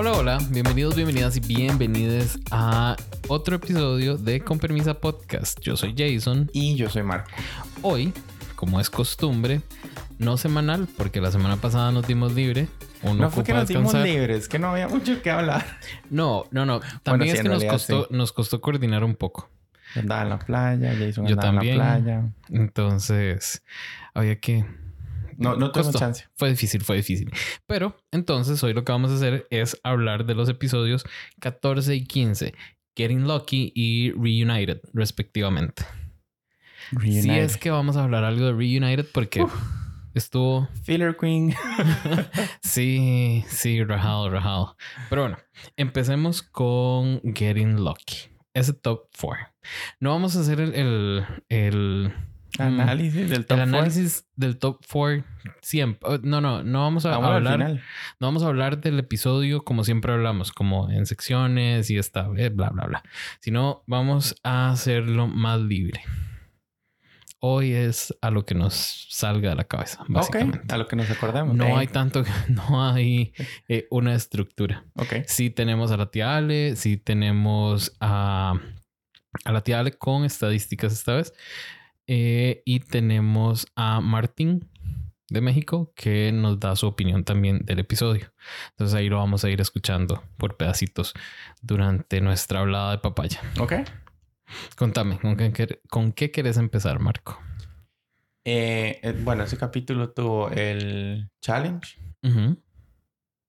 Hola, hola, bienvenidos, bienvenidas y bienvenidas a otro episodio de Con Permisa Podcast. Yo soy Jason. Y yo soy Marco. Hoy, como es costumbre, no semanal, porque la semana pasada nos dimos libre. Uno no fue que nos dimos libres, que no había mucho que hablar. No, no, no. También es que nos costó, nos costó coordinar un poco. Andaba en la playa, Jason Yo también. en la playa. Entonces, había que no, no tengo chance. Fue difícil, fue difícil. Pero entonces hoy lo que vamos a hacer es hablar de los episodios 14 y 15, Getting Lucky y Reunited, respectivamente. Reunited. Sí es que vamos a hablar algo de Reunited porque estuvo... Filler Queen. sí, sí, Rahal, Rahal. Pero bueno, empecemos con Getting Lucky. Ese top 4. No vamos a hacer el, el Análisis del top El análisis del top 4 siempre. Oh, no, no, no vamos a hablar. No vamos a hablar del episodio como siempre hablamos, como en secciones y esta, eh, bla, bla, bla. Sino vamos a hacerlo más libre. Hoy es a lo que nos salga de la cabeza, básicamente. a lo que nos acordemos. No hay tanto, no hay eh, una estructura. Ok. Sí tenemos a la tía Ale, sí tenemos a, a la tía Ale con estadísticas esta vez. Eh, y tenemos a Martín de México que nos da su opinión también del episodio. Entonces ahí lo vamos a ir escuchando por pedacitos durante nuestra hablada de papaya. Ok. Contame, ¿con qué, con qué querés empezar, Marco? Eh, eh, bueno, ese capítulo tuvo el challenge,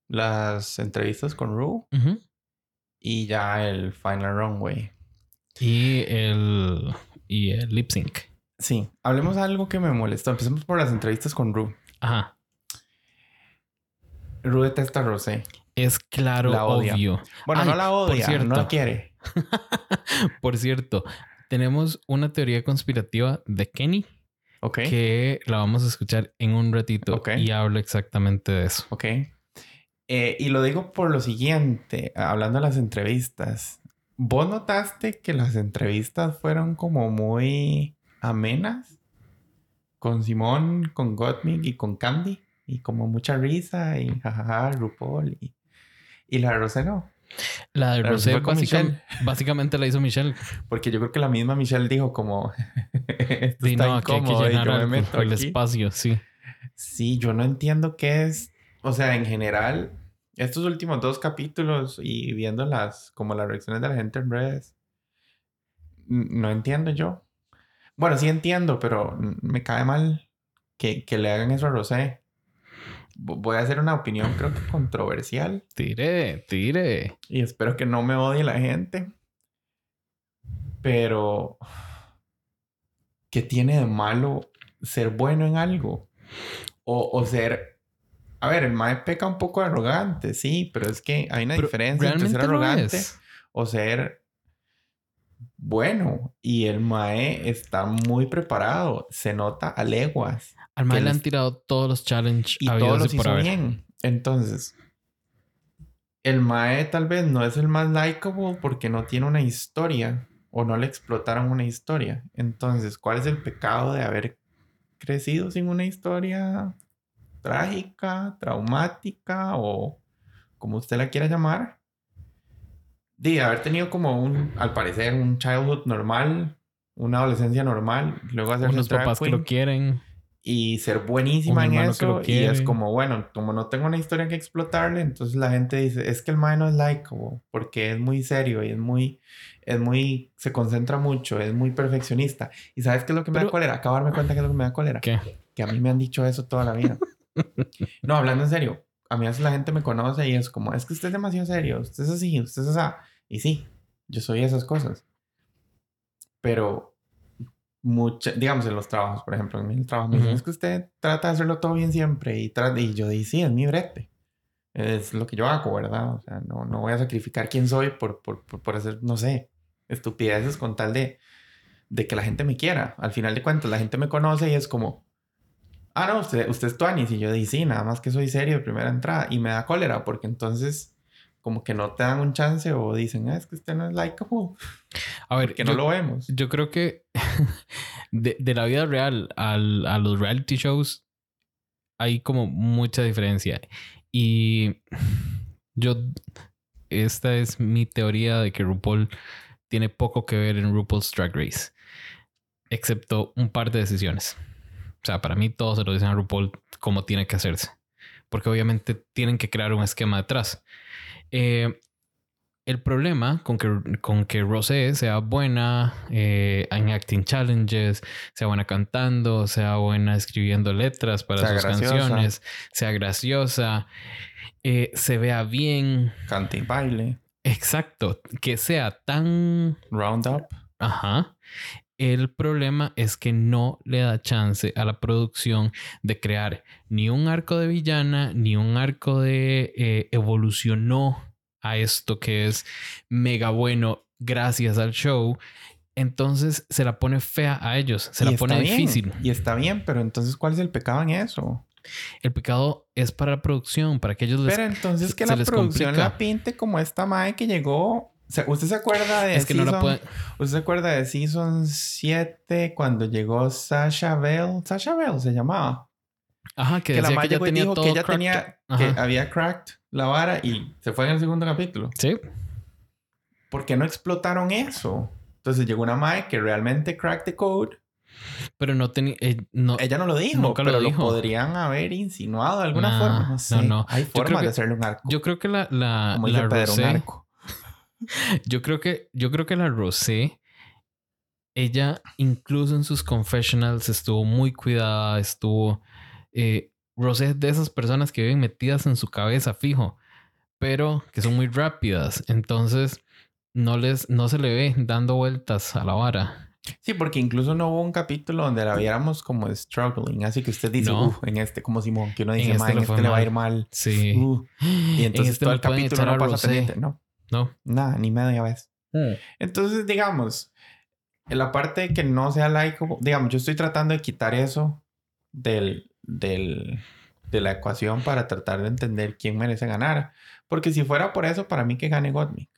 las entrevistas con Rue y ya el final runway. Y el, y el lip sync. Sí, hablemos de algo que me molestó. Empecemos por las entrevistas con Ru. Ajá. Ru detesta a Rosé. Es claro, la obvio. Bueno, no la odia, no la quiere. por cierto, tenemos una teoría conspirativa de Kenny. Ok. Que la vamos a escuchar en un ratito. Ok. Y hablo exactamente de eso. Ok. Eh, y lo digo por lo siguiente, hablando de las entrevistas. ¿Vos notaste que las entrevistas fueron como muy amenas con Simón, con Gottmik y con Candy. Y como mucha risa y jajaja, RuPaul. Y, y la de Rosé no. La de Rosé, básicamente, la hizo Michelle. Porque yo creo que la misma Michelle dijo como... Esto está no, que hay que llenar el, espacio, sí. Sí, yo no entiendo qué es... O sea, en general, estos últimos dos capítulos y viendo las... Como las reacciones de la gente en redes. No entiendo yo. Bueno, sí entiendo, pero me cae mal que, le hagan eso a Rosé. Voy a hacer una opinión, creo que controversial. Tire, tire. Y espero que no me odie la gente. Pero, ¿qué tiene de malo ser bueno en algo? O, ser. A ver, el Mae peca un poco arrogante, sí, pero es que hay una diferencia entre ser arrogante o ser bueno y el Mae está muy preparado. Se nota a leguas. Al Mae le han tirado todos los challenges y todos los hizo bien. Entonces, el Mae tal vez no es el más likable porque no tiene una historia o no le explotaron una historia. Entonces, ¿cuál es el pecado de haber crecido sin una historia trágica, traumática o como usted la quiera llamar? De haber tenido como un, al parecer, un childhood normal, una adolescencia normal, luego hacer unos papás que lo quieren y ser buenísima en eso y es como bueno, como no tengo una historia que explotarle, entonces la gente dice, es que el mae no es likable porque es muy serio y es muy es muy se concentra mucho, es muy perfeccionista. ¿Y sabes qué es lo que me da cólera? Acabarme cuenta que es lo que me da cólera. ¿Qué? Que a mí me han dicho eso toda la vida. no, hablando en serio, a mí a veces la gente me conoce y es como, es que usted es demasiado serio, usted es así, usted es así. Y sí, yo soy esas cosas. Pero, mucha, digamos en los trabajos, por ejemplo, en mi trabajo, me dicen, es que usted trata de hacerlo todo bien siempre. Y, y yo digo, sí, es mi brete. Es lo que yo hago, ¿verdad? O sea, no, no voy a sacrificar quién soy por, por, por, hacer, no sé, estupideces con tal de, de que la gente me quiera. Al final de cuentas, la gente me conoce y es como, ah, no, usted, usted es Tuanis. Y yo digo, sí, nada más que soy serio de primera entrada. Y me da cólera porque entonces como que no te dan un chance o dicen, ah, es que usted no es likeable. A ver, que no lo vemos. Yo creo que de, la vida real al, a los reality shows hay como mucha diferencia. Y Yo, esta es mi teoría de que RuPaul tiene poco que ver en RuPaul's Drag Race, excepto un par de decisiones. O sea, para mí todos se lo dicen a RuPaul como tiene que hacerse, porque obviamente tienen que crear un esquema detrás. Eh, el problema con que, con que Rosé sea buena eh, en acting challenges, sea buena cantando, sea buena escribiendo letras para sus canciones, sea graciosa, eh, se vea bien. Cante y baile. Exacto. Que sea tan. Roundup. Ajá. El problema es que no le da chance a la producción de crear ni un arco de villana, ni un arco de eh, evolucionó a esto que es mega bueno gracias al show. Entonces se la pone fea a ellos, se la pone difícil. Y está bien, pero entonces ¿cuál es el pecado en eso? El pecado es para la producción, para que ellos les Pero entonces que la producción la pinte como esta mae que llegó. ¿Usted se acuerda de es que no puede... ¿Usted se acuerda de Season 7 cuando llegó Sasha Bell? Sasha Bell se llamaba. Ajá, que, la que tenía dijo que ella tenía que había cracked la vara y se fue en el segundo capítulo. Sí. ¿Por qué no explotaron eso? Entonces llegó una Mae que realmente cracked the code pero no tenía. Eh, Ella no lo dijo, pero lo, dijo. podrían haber insinuado de alguna forma. No sé. No, no. Hay formas de hacerle un arco. Yo creo que la. la Como la Rosé, un arco. Yo creo que. Yo creo que la Rosé. Ella, incluso en sus confessionals, estuvo muy cuidada. Estuvo. Eh, Rosé es de esas personas que viven metidas en su cabeza fijo. Pero que son muy rápidas. Entonces. No les. No se le ve dando vueltas a la vara. Sí, porque incluso no hubo un capítulo donde la viéramos como struggling. Así que usted dice, en este, como Simón, que uno dice, en este, en este le va a ir mal. Sí. y entonces este todo el capítulo no pasa pendiente. No. No. Nada, ni media vez. Hmm. Entonces, digamos, en la parte que no sea laico, digamos, yo estoy tratando de quitar eso del, del, de la ecuación para tratar de entender quién merece ganar. Porque si fuera por eso, para mí que gane Godmick.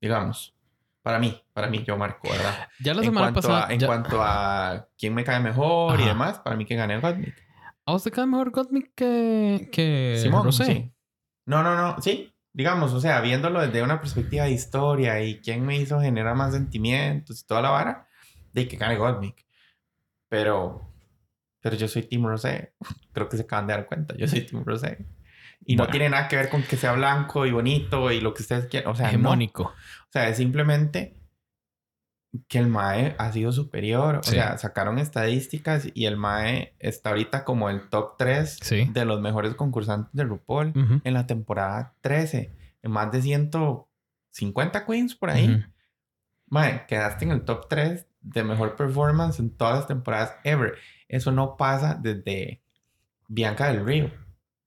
Digamos. Para mí, para mí, yo marco, ¿verdad? Ya la semana pasada. en cuanto a quién me cae mejor y demás, para mí que gané Gottmik. ¿A usted cae mejor Gottmik que, que Simón? Sí. No, no, no. Sí, digamos, o sea, viéndolo desde una perspectiva de historia y quién me hizo generar más sentimientos y toda la vara, de que gane Gottmik. Pero, pero yo soy Tim Rosé. Creo que se acaban de dar cuenta. Yo soy Tim Rosé. Y no tiene nada que ver con que sea blanco y bonito y lo que ustedes quieran. O sea, hegemónico. O sea, es simplemente que el MAE ha sido superior. O sea, sacaron estadísticas y el MAE está ahorita como el top 3 de los mejores concursantes de RuPaul en la temporada 13. En más de 150 queens por ahí. MAE, quedaste en el top 3 de mejor performance en todas las temporadas ever. Eso no pasa desde Bianca del Río.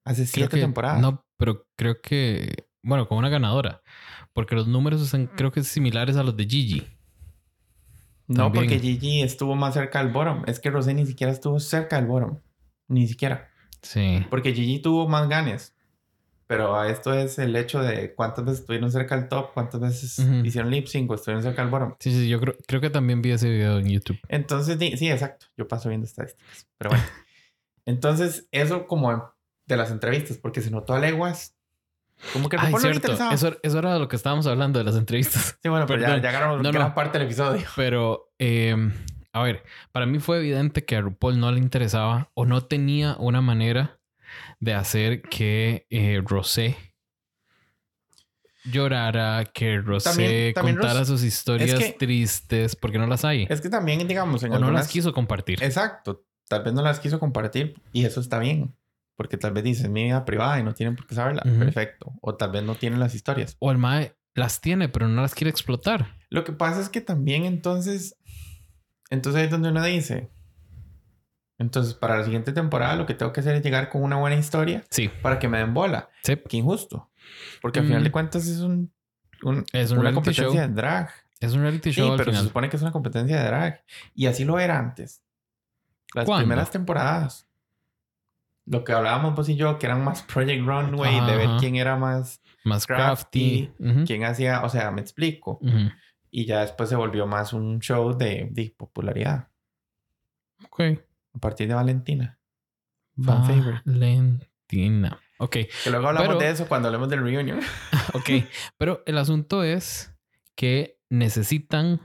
Hace siete temporadas. No, pero creo que. Bueno, con una ganadora. Porque los números están, creo que, similares a los de Gigi. No, porque Gigi estuvo más cerca del bottom. Es que Rosé ni siquiera estuvo cerca del bottom. Ni siquiera. Sí. Porque Gigi tuvo más ganes. Pero esto es el hecho de cuántas veces estuvieron cerca del top, cuántas veces hicieron lip sync o estuvieron cerca del bottom. Sí, sí, yo creo, creo que también vi ese video en YouTube. Entonces, sí, exacto. Yo paso viendo estadísticas. Pero bueno. Entonces, eso como de las entrevistas, porque se notó a leguas. Como que Ay, cierto. Eso, eso, era de lo que estábamos hablando de las entrevistas. Sí, bueno, pero ya, ya agarramos gran parte del episodio. Pero, eh, a ver, para mí fue evidente que a RuPaul no le interesaba o no tenía una manera de hacer que eh, Rosé llorara, que Rosé contara sus historias tristes, porque no las hay. Es que también, digamos, en o no las quiso compartir. Exacto. Tal vez no las quiso compartir y eso está bien. Porque tal vez dicen mi vida privada y no tienen por qué saberla. Perfecto. O tal vez no tienen las historias. O el MAE las tiene, pero no las quiere explotar. Lo que pasa es que también entonces. Entonces ahí es donde uno dice. Entonces, para la siguiente temporada, lo que tengo que hacer es llegar con una buena historia. Sí. Para que me den bola. Sí. Qué injusto. Porque al final de mm. cuentas es un. es una competencia de drag. Es un reality show. Sí, pero se supone que es una competencia de drag. Y así lo era antes. Las primeras temporadas lo que hablábamos vos y yo, que eran más Project Runway, de ver quién era más, más crafty, quién hacía, o sea, me explico. Y ya después se volvió más un show de, de popularidad. Ok. A partir de Valentina. Fan favorite. Valentina. Ok, Que luego hablamos Pero- de eso cuando hablemos del reunion. ok. Pero el asunto es que necesitan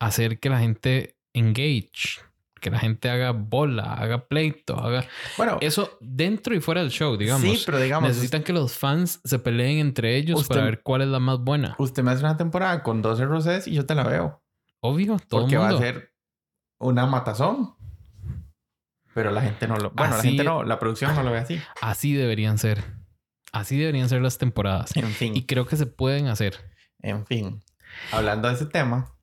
hacer que la gente engage, que la gente haga bola, haga pleito, haga Bueno, eso dentro y fuera del show, digamos. sí, pero digamos, necesitan que los fans se peleen entre ellos Usted- para ver cuál es la más buena. usted me hace una temporada con 12 rosés y yo te la veo. Obvio, todo Porque va mundo. a ser una matazón. Pero la gente no lo... Bueno, la Así- gente no, la producción no lo ve así. Así deberían ser. Así deberían ser las temporadas. En fin, Y creo que se pueden hacer. en fin. Hablando de ese tema,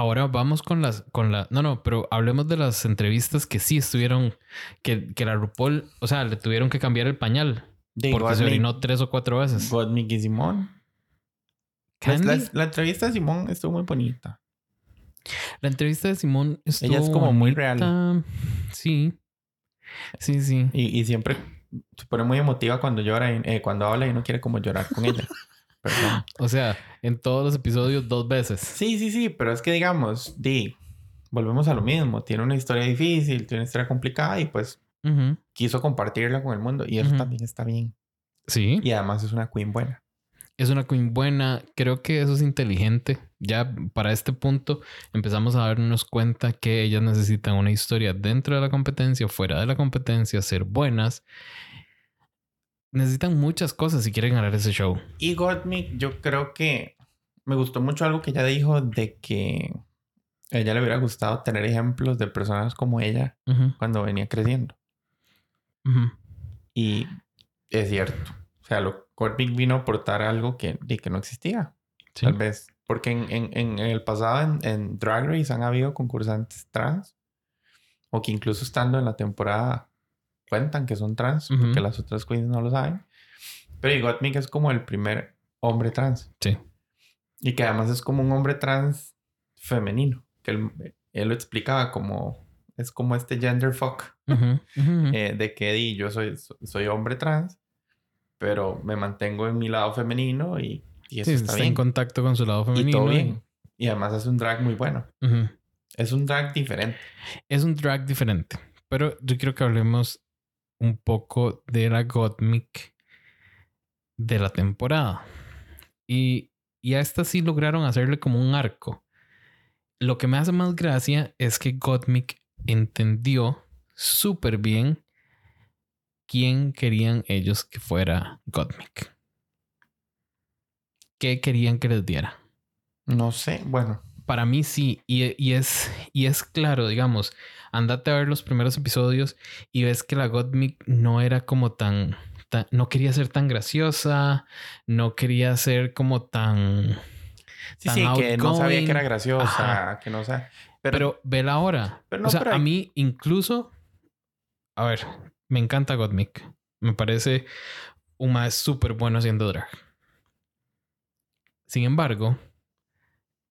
Ahora vamos con las, con la, no, no, pero hablemos de las entrevistas que sí estuvieron, que, que la RuPaul, o sea, le tuvieron que cambiar el pañal de porque se orinó tres o cuatro veces. Gottmik y Simón. La, entrevista de Simón estuvo muy bonita. la entrevista de Simón estuvo Ella es como muy bonita. Sí. Sí, sí. Y, y siempre se pone muy emotiva cuando llora, y- eh, cuando habla y no quiere como llorar con ella. Perdón. O sea, en todos los episodios dos veces. Sí, sí, sí, pero es que digamos, di, volvemos a lo mismo. Tiene una historia difícil, tiene una historia complicada y pues Ujú. quiso compartirla con el mundo y eso Ujú. también está bien. Sí. Y además es una queen buena. Es una queen buena. Creo que eso es inteligente. Ya para este punto empezamos a darnos cuenta que ellas necesitan una historia dentro de la competencia, fuera de la competencia, ser buenas. Necesitan muchas cosas si quieren ganar ese show. Y Gottmik, yo creo que me gustó mucho algo que ella dijo de que a ella le hubiera gustado tener ejemplos de personas como ella cuando venía creciendo. ujú. Y es cierto. O sea, lo, Gottmik vino a aportar algo que, que no existía. Sí. Tal vez. Porque en, en- en el pasado en, en Drag Race han habido concursantes trans. O que incluso estando en la temporada cuentan que son trans. Ujú. Porque las otras queens no lo saben. Pero y Gottmik es como el primer hombre trans. Sí. Y que además es como un hombre trans femenino. Que él, él lo explicaba como... Es como este gender fuck. Ujú, ujú, ujú. eh, de que di, yo soy, soy hombre trans. Pero me mantengo en mi lado femenino y, y eso Sí, está está bien. en contacto con su lado Y femenino. todo bien. Y además es un drag muy bueno. Ujú. Es un drag diferente. Es un drag diferente. Pero yo quiero que hablemos un poco de la Gottmik de la temporada. Y, y a esta sí lograron hacerle como un arco. Lo que me hace más gracia es que Gottmik entendió súper bien quién querían ellos que fuera Gottmik. ¿Qué querían que les diera? No sé, bueno. Para mí sí, y, y es, y es claro, digamos, andate a ver los primeros episodios y ves que la Gottmik no era como tan, tan- no quería ser tan graciosa, no quería ser como tan... Sí, Tan sí, que no sabía que era graciosa, Ajá. que no sé. Pero, Pero, vela ahora. pero no, o sea, pero a mí incluso, a ver, me encanta Gottmik. Me parece un más súper bueno haciendo drag. Sin embargo,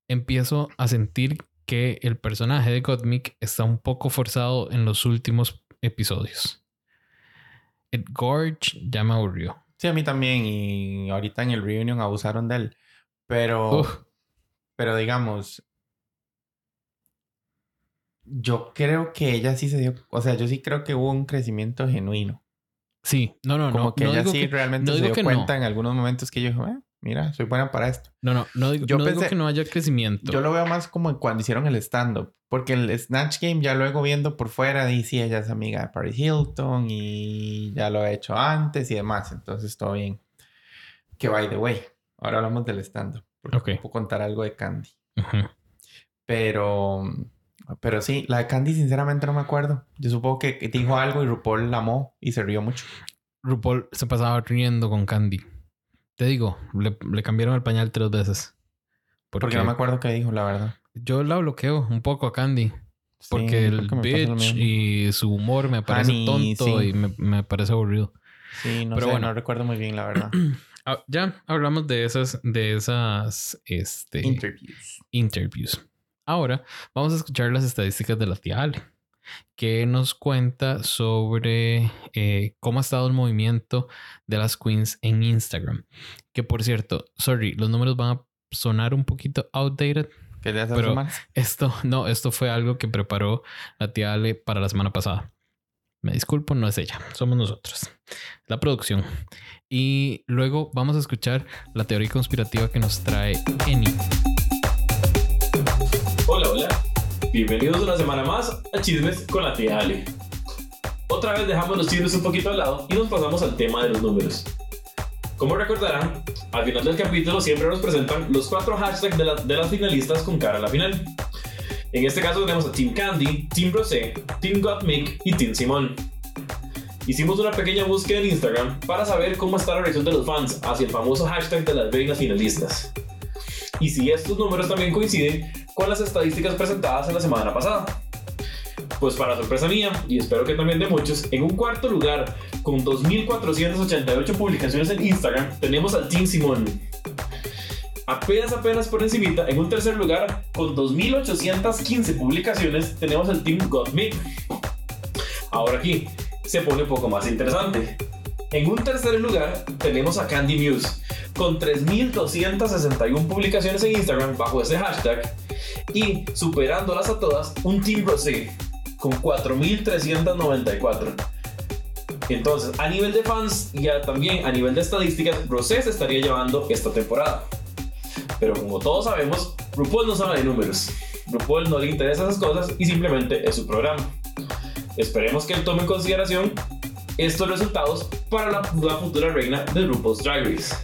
empiezo a sentir que el personaje de Gottmik está un poco forzado en los últimos episodios. El Gorge ya me aburrió. sí, a mí también. Y ahorita en el reunion abusaron de él. Pero, Uf, pero digamos, yo creo que ella sí se dio, o sea, yo sí creo que hubo un crecimiento genuino. sí, no, no, Como no. que no ella sí que- realmente no se dio que no. cuenta en algunos momentos que yo dije, "Eh, mira, soy buena para esto. no, no, no digo, Yo no digo que no haya crecimiento. Yo lo veo más como cuando hicieron el stand-up. Porque el Snatch Game ya luego viendo por fuera dice ella es amiga de Paris Hilton y ya lo ha hecho antes y demás. Entonces todo bien. Que by the way, ahora hablamos del stand-up. Porque Ok. puedo contar algo de Candy. Pero, pero sí, la de Candy sinceramente no me acuerdo. Yo supongo que dijo algo y RuPaul la amó y se rió mucho. RuPaul se pasaba riendo con Candy. Te digo, le, le cambiaron el pañal tres veces. Porque, Porque no me acuerdo qué dijo, la verdad. yo la bloqueo un poco a Candy. Sí, Porque el bitch y su humor me parece Honey, tonto sí. y me, me parece aburrido. Sí, no pero sé, bueno. no recuerdo muy bien, la verdad. Ah, ya hablamos de esas, de esas este, Interviews. interviews. Ahora vamos a escuchar las estadísticas de la tía Ale, que nos cuenta sobre eh, cómo ha estado el movimiento de las queens en Instagram. Que por cierto, sorry, los números van a sonar un poquito outdated. ¿Qué le hace Pero- más? Esto no, esto fue algo que preparó la tía Ale para la semana pasada. Me disculpo, no es ella, somos nosotros, la producción. Y luego vamos a escuchar la teoría conspirativa que nos trae Eni. Bienvenidos una semana más a Chismes con la tía Ale. Otra vez dejamos los chismes un poquito al lado y nos pasamos al tema de los números. Como recordarán, al final del capítulo siempre nos presentan los cuatro hashtags de, de las finalistas con cara a la final. En este caso tenemos a Team Candy, Team Rosé, Team Gottmik y Team Simón. Hicimos una pequeña búsqueda en Instagram para saber cómo está la reacción de los fans hacia el famoso hashtag de las reinas finalistas. Y si estos números también coinciden con las estadísticas presentadas en la semana pasada. Pues para sorpresa mía, y espero que también de muchos, en un cuarto lugar, con 2.488 publicaciones en Instagram, tenemos al Team Simón. Apenas, apenas por encimita, en un tercer lugar, con 2.815 publicaciones, tenemos al Team Gottmik. Ahora aquí, se pone un poco más interesante. En un tercer lugar, tenemos a Candy Muse, con 3.261 publicaciones en Instagram bajo ese hashtag, y superándolas a todas, un Team Rosé, con 4.394. Entonces, a nivel de fans y también a nivel de estadísticas, Rosé se estaría llevando esta temporada. Pero como todos sabemos, RuPaul no sabe de números. RuPaul no le interesa esas cosas y simplemente es su programa. Esperemos que él tome en consideración estos resultados para la, futura reina de RuPaul's Drag Race.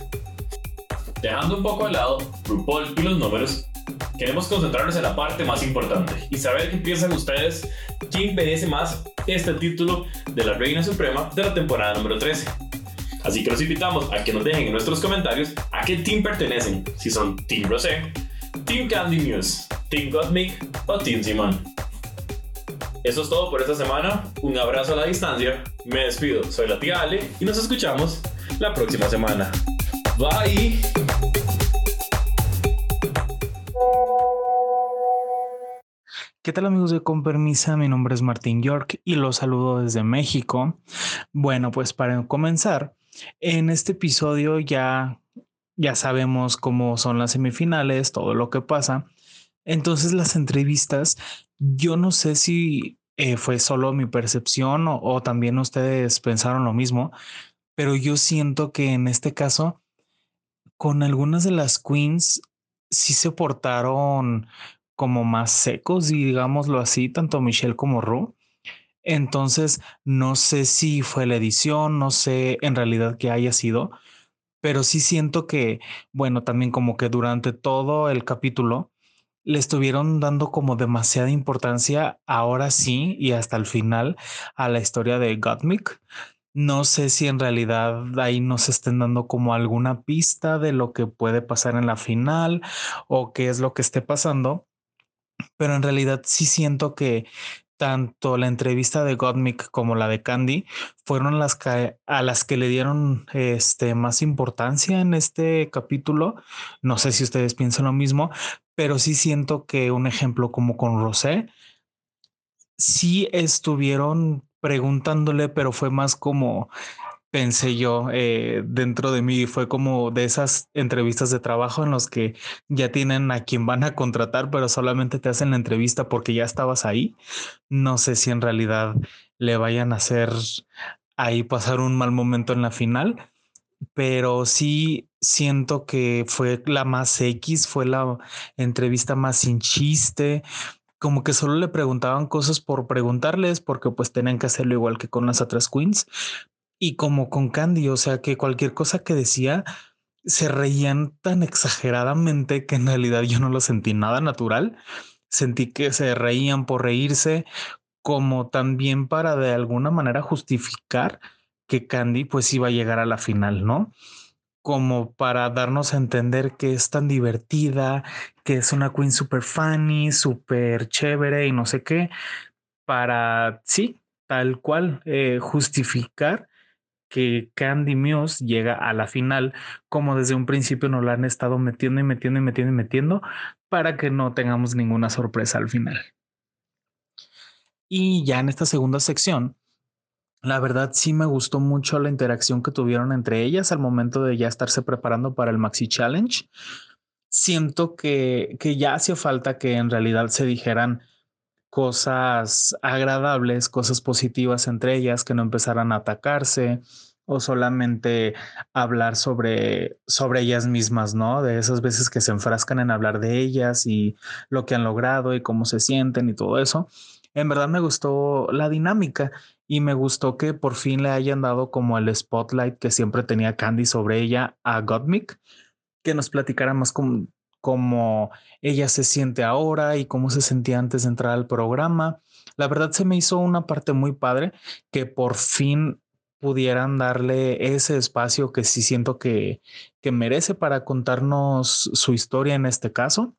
Dejando un poco al lado RuPaul y los números, queremos concentrarnos en la parte más importante y saber qué piensan ustedes quién merece más este título de la Reina Suprema de la temporada número 13. Así que los invitamos a que nos dejen en nuestros comentarios a qué team pertenecen, si son Team Rosé, Team Candy News, Team Gottmik o Team Simon. Eso es todo por esta semana. Un abrazo a la distancia. Me despido. Soy la tía Ale y nos escuchamos la próxima semana. Bye. ¿Qué tal amigos de Con Permisa? Mi nombre es Martín York y los saludo desde México. Bueno, pues para comenzar, en este episodio ya, ya sabemos cómo son las semifinales, todo lo que pasa. Entonces las entrevistas, yo no sé si eh, fue solo mi percepción o, o también ustedes pensaron lo mismo, pero yo siento que en este caso, con algunas de las queens, sí se portaron como más secos, digámoslo así, tanto Michelle como Ru. Entonces, no sé si fue la edición, no sé en realidad qué haya sido, pero sí siento que, bueno, también como que durante todo el capítulo le estuvieron dando como demasiada importancia ahora sí y hasta el final a la historia de Gottmik. No sé si en realidad ahí nos estén dando como alguna pista de lo que puede pasar en la final o qué es lo que esté pasando, pero en realidad sí siento que tanto la entrevista de Gottmik como la de Candy fueron las que, a las que le dieron este, más importancia en este capítulo. No sé si ustedes piensan lo mismo, pero sí siento que un ejemplo como con Rosé, sí estuvieron preguntándole, pero fue más como pensé yo eh, dentro de mí. Fue como de esas entrevistas de trabajo en los que ya tienen a quien van a contratar, pero solamente te hacen la entrevista porque ya estabas ahí. No sé si en realidad le vayan a hacer ahí pasar un mal momento en la final, pero sí siento que fue la más X, fue la entrevista más sin chiste, como que solo le preguntaban cosas por preguntarles, porque pues tenían que hacerlo igual que con las otras queens, y como con Candy, o sea que cualquier cosa que decía se reían tan exageradamente que en realidad yo no lo sentí nada natural. Sentí que se reían por reírse, como también para de alguna manera justificar que Candy pues iba a llegar a la final, ¿no? Como para darnos a entender que es tan divertida, que es una queen super funny, súper chévere y no sé qué, para, sí, tal cual, eh, justificar que Candy Muse llega a la final, como desde un principio nos la han estado metiendo y metiendo y metiendo y metiendo, para que no tengamos ninguna sorpresa al final. Y ya en esta segunda sección, la verdad sí me gustó mucho la interacción que tuvieron entre ellas al momento de ya estarse preparando para el Maxi Challenge. Siento que, que ya hacía falta que en realidad se dijeran cosas agradables, cosas positivas entre ellas, que no empezaran a atacarse o solamente hablar sobre, sobre ellas mismas, ¿no? De esas veces que se enfrascan en hablar de ellas y lo que han logrado y cómo se sienten y todo eso. En verdad me gustó la dinámica y me gustó que por fin le hayan dado como el spotlight que siempre tenía Candy sobre ella a Gottmik, que nos platicara más cómo ella se siente ahora y cómo se sentía antes de entrar al programa. La verdad se me hizo una parte muy padre que por fin pudieran darle ese espacio que sí siento que, que merece para contarnos su historia en este caso.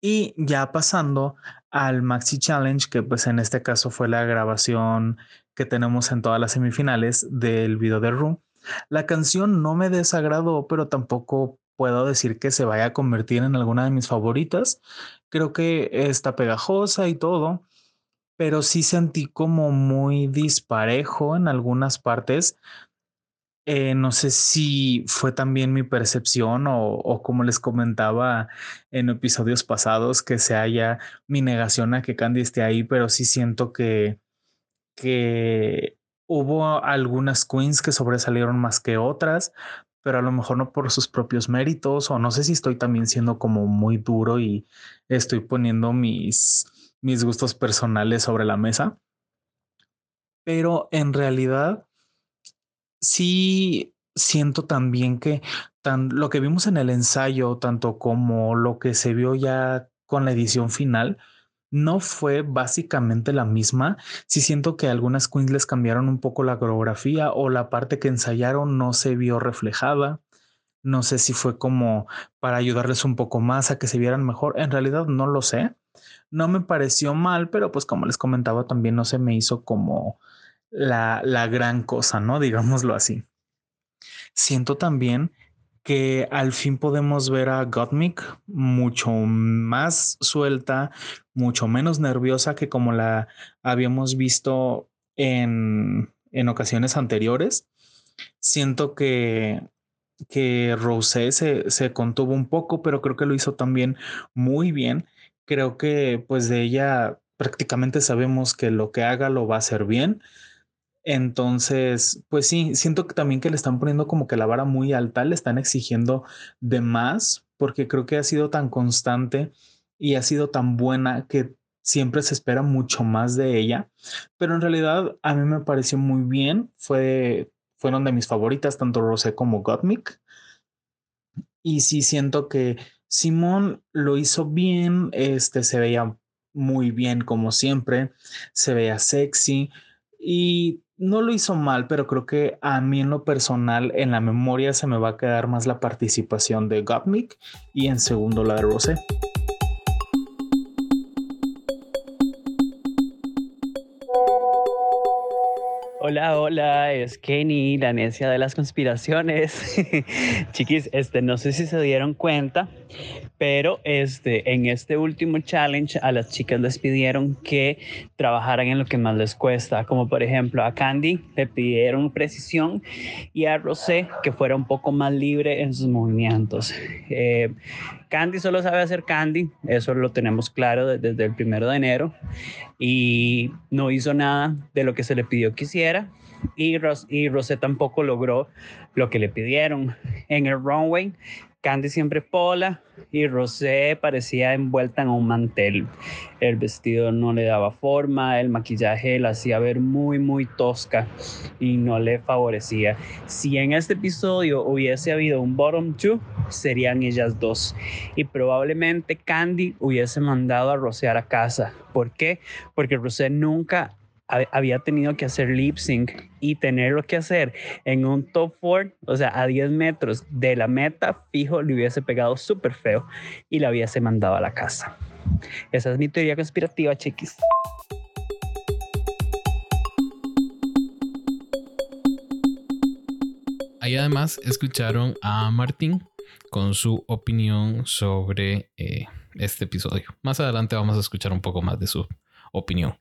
Y ya pasando al Maxi Challenge, que pues en este caso fue la grabación que tenemos en todas las semifinales del video de Ru. La canción no me desagradó, pero tampoco puedo decir que se vaya a convertir en alguna de mis favoritas. Creo que está pegajosa y todo, pero sí sentí como muy disparejo en algunas partes. Eh, no sé si fue también mi percepción o, o, como les comentaba en episodios pasados, que se haya mi negación a que Candy esté ahí, pero sí siento que, que hubo algunas queens que sobresalieron más que otras, pero a lo mejor no por sus propios méritos, o no sé si estoy también siendo como muy duro y estoy poniendo mis, mis gustos personales sobre la mesa. Pero en realidad, sí siento también que tan, lo que vimos en el ensayo, tanto como lo que se vio ya con la edición final, no fue básicamente la misma. Sí siento que algunas queens les cambiaron un poco la coreografía o la parte que ensayaron no se vio reflejada. No sé si fue como para ayudarles un poco más a que se vieran mejor. En realidad no lo sé. No me pareció mal, pero pues como les comentaba también no se me hizo como la, la gran cosa, ¿no? Digámoslo así. Siento también que al fin podemos ver a Gottmik mucho más suelta, mucho menos nerviosa que como la habíamos visto en, en ocasiones anteriores. Siento que, que Rosé se, se contuvo un poco, pero creo que lo hizo también muy bien. Creo que pues de ella prácticamente sabemos que lo que haga lo va a hacer bien. Entonces, pues sí, siento que también que le están poniendo como que la vara muy alta, le están exigiendo de más, porque creo que ha sido tan constante y ha sido tan buena que siempre se espera mucho más de ella. Pero en realidad a mí me pareció muy bien, fue, fueron de mis favoritas, tanto Rosé como Gottmik. Y sí siento que Simón lo hizo bien, este se veía muy bien como siempre, se veía sexy y no lo hizo mal, pero creo que a mí en lo personal, en la memoria se me va a quedar más la participación de Gottmik y en segundo la de Rosé. Hola, hola, es Kenny, la necia de las conspiraciones. Chiquis, este, no sé si se dieron cuenta, pero este, en este último challenge a las chicas les pidieron que trabajaran en lo que más les cuesta, como por ejemplo a Candy le pidieron precisión y a Rosé que fuera un poco más libre en sus movimientos. Eh, Candy solo sabe hacer Candy, eso lo tenemos claro desde, el primero de enero y no hizo nada de lo que se le pidió que hiciera y, y Rosé tampoco logró lo que le pidieron. En el runway Candy siempre pola y Rosé parecía envuelta en un mantel. El vestido no le daba forma, el maquillaje la hacía ver muy, muy tosca y no le favorecía. Si en este episodio hubiese habido un bottom two, serían ellas dos. Y probablemente Candy hubiese mandado a Rosé a casa. ¿Por qué? Porque Rosé nunca había tenido que hacer lip sync y tenerlo que hacer en un top 4, o sea, a 10 metros de la meta, fijo, le hubiese pegado súper feo y la hubiese mandado a la casa. Esa es mi teoría conspirativa, chiquis. Ahí además escucharon a Martín con su opinión sobre eh, este episodio. Más adelante vamos a escuchar un poco más de su opinión.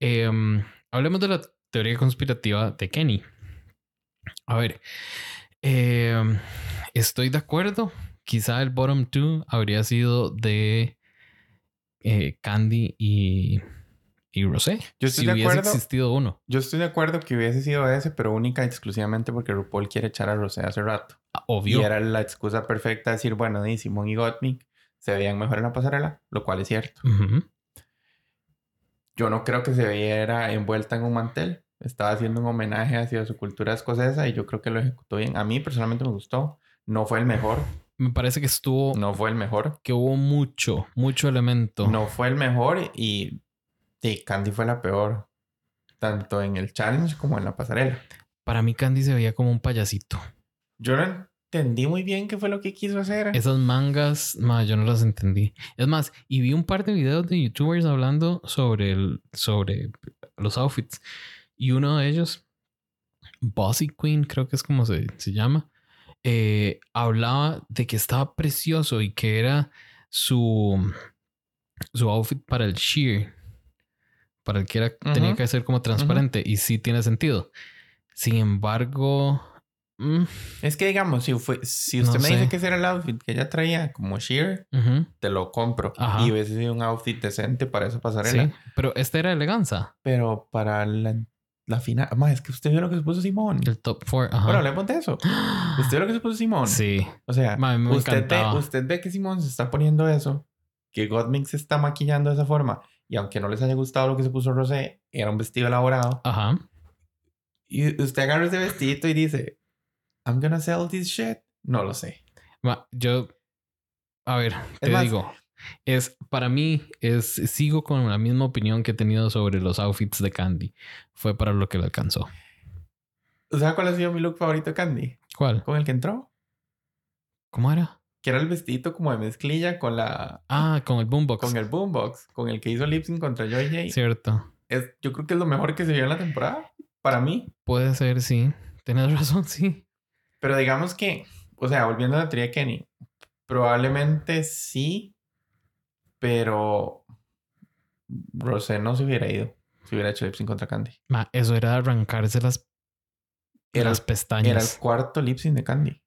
Em, hablemos de la teoría conspirativa de Kenny. A ver, em, estoy de acuerdo. Quizá el bottom two habría sido de eh, Candy y, y Rosé. Yo estoy si de hubiese acuerdo. existido uno. Yo estoy de acuerdo que hubiese sido ese, pero única y exclusivamente porque RuPaul quiere echar a Rosé hace rato. Ah, Obvio. Y era la excusa perfecta de decir, bueno, di Simón y Gottmik se veían mejor en la pasarela, lo cual es cierto. Ujú. Yo no creo que se viera envuelta en un mantel. Estaba haciendo un homenaje hacia su cultura escocesa y yo creo que lo ejecutó bien. A mí personalmente me gustó. No fue el mejor. Me parece que estuvo, No fue el mejor. que hubo mucho, mucho elemento. No fue el mejor y, y Candy fue la peor. Tanto en el challenge como en la pasarela. Para mí Candy se veía como un payasito. Yo no entendí muy bien qué fue lo que quiso hacer. Esas mangas, ma, yo no las entendí. Es más, y vi un par de videos de youtubers hablando sobre, el, sobre los outfits. Y uno de ellos, Bossy Queen, creo que es como se, se llama, eh, hablaba de que estaba precioso y que era su, su outfit para el sheer. Para el que era, tenía Ujú. que ser como transparente. Y sí tiene sentido. Sin embargo... mm, Es que digamos, si, fue, si No usted me sé. dice que ese era el outfit que ella traía como sheer, te lo compro. Ajá. Y hubiese sido un outfit decente para esa pasarela. sí, pero este era eleganza. Pero para la, la final... Más, es que usted vio lo que se puso Simón. El top 4. Ajá. Bueno, hablemos de eso. ¿Usted vio lo que se puso Simón? Sí. O sea, Ma, usted, ve, usted ve que Simón se está poniendo eso, que Gottmik se está maquillando de esa forma, y aunque no les haya gustado lo que se puso Rosé, era un vestido elaborado, Ajá. y usted agarra ese vestidito y dice, I'm gonna sell this shit. No lo sé. Yo. A ver, te más- digo. Es para mí, es sigo con la misma opinión que he tenido sobre los outfits de Candy. Fue para lo que le alcanzó. ¿Sabe cuál ha sido mi look favorito de Candy? ¿Cuál? Con el que entró. ¿Cómo era? Que era el vestidito como de mezclilla con la... Ah, con el boombox. Con el boombox, con el que hizo lip sync contra Joy J. Cierto. Es, yo creo que es lo mejor que se vio en la temporada. Para mí. Puede ser, sí. Tienes razón, sí. Pero digamos que, o sea, volviendo a la teoría de Kenny, probablemente sí, pero Rosé no se hubiera ido si hubiera hecho lip sync contra Candy. Ma, eso era arrancarse las, Era, las era el pestañas. cuarto lip sync de Candy.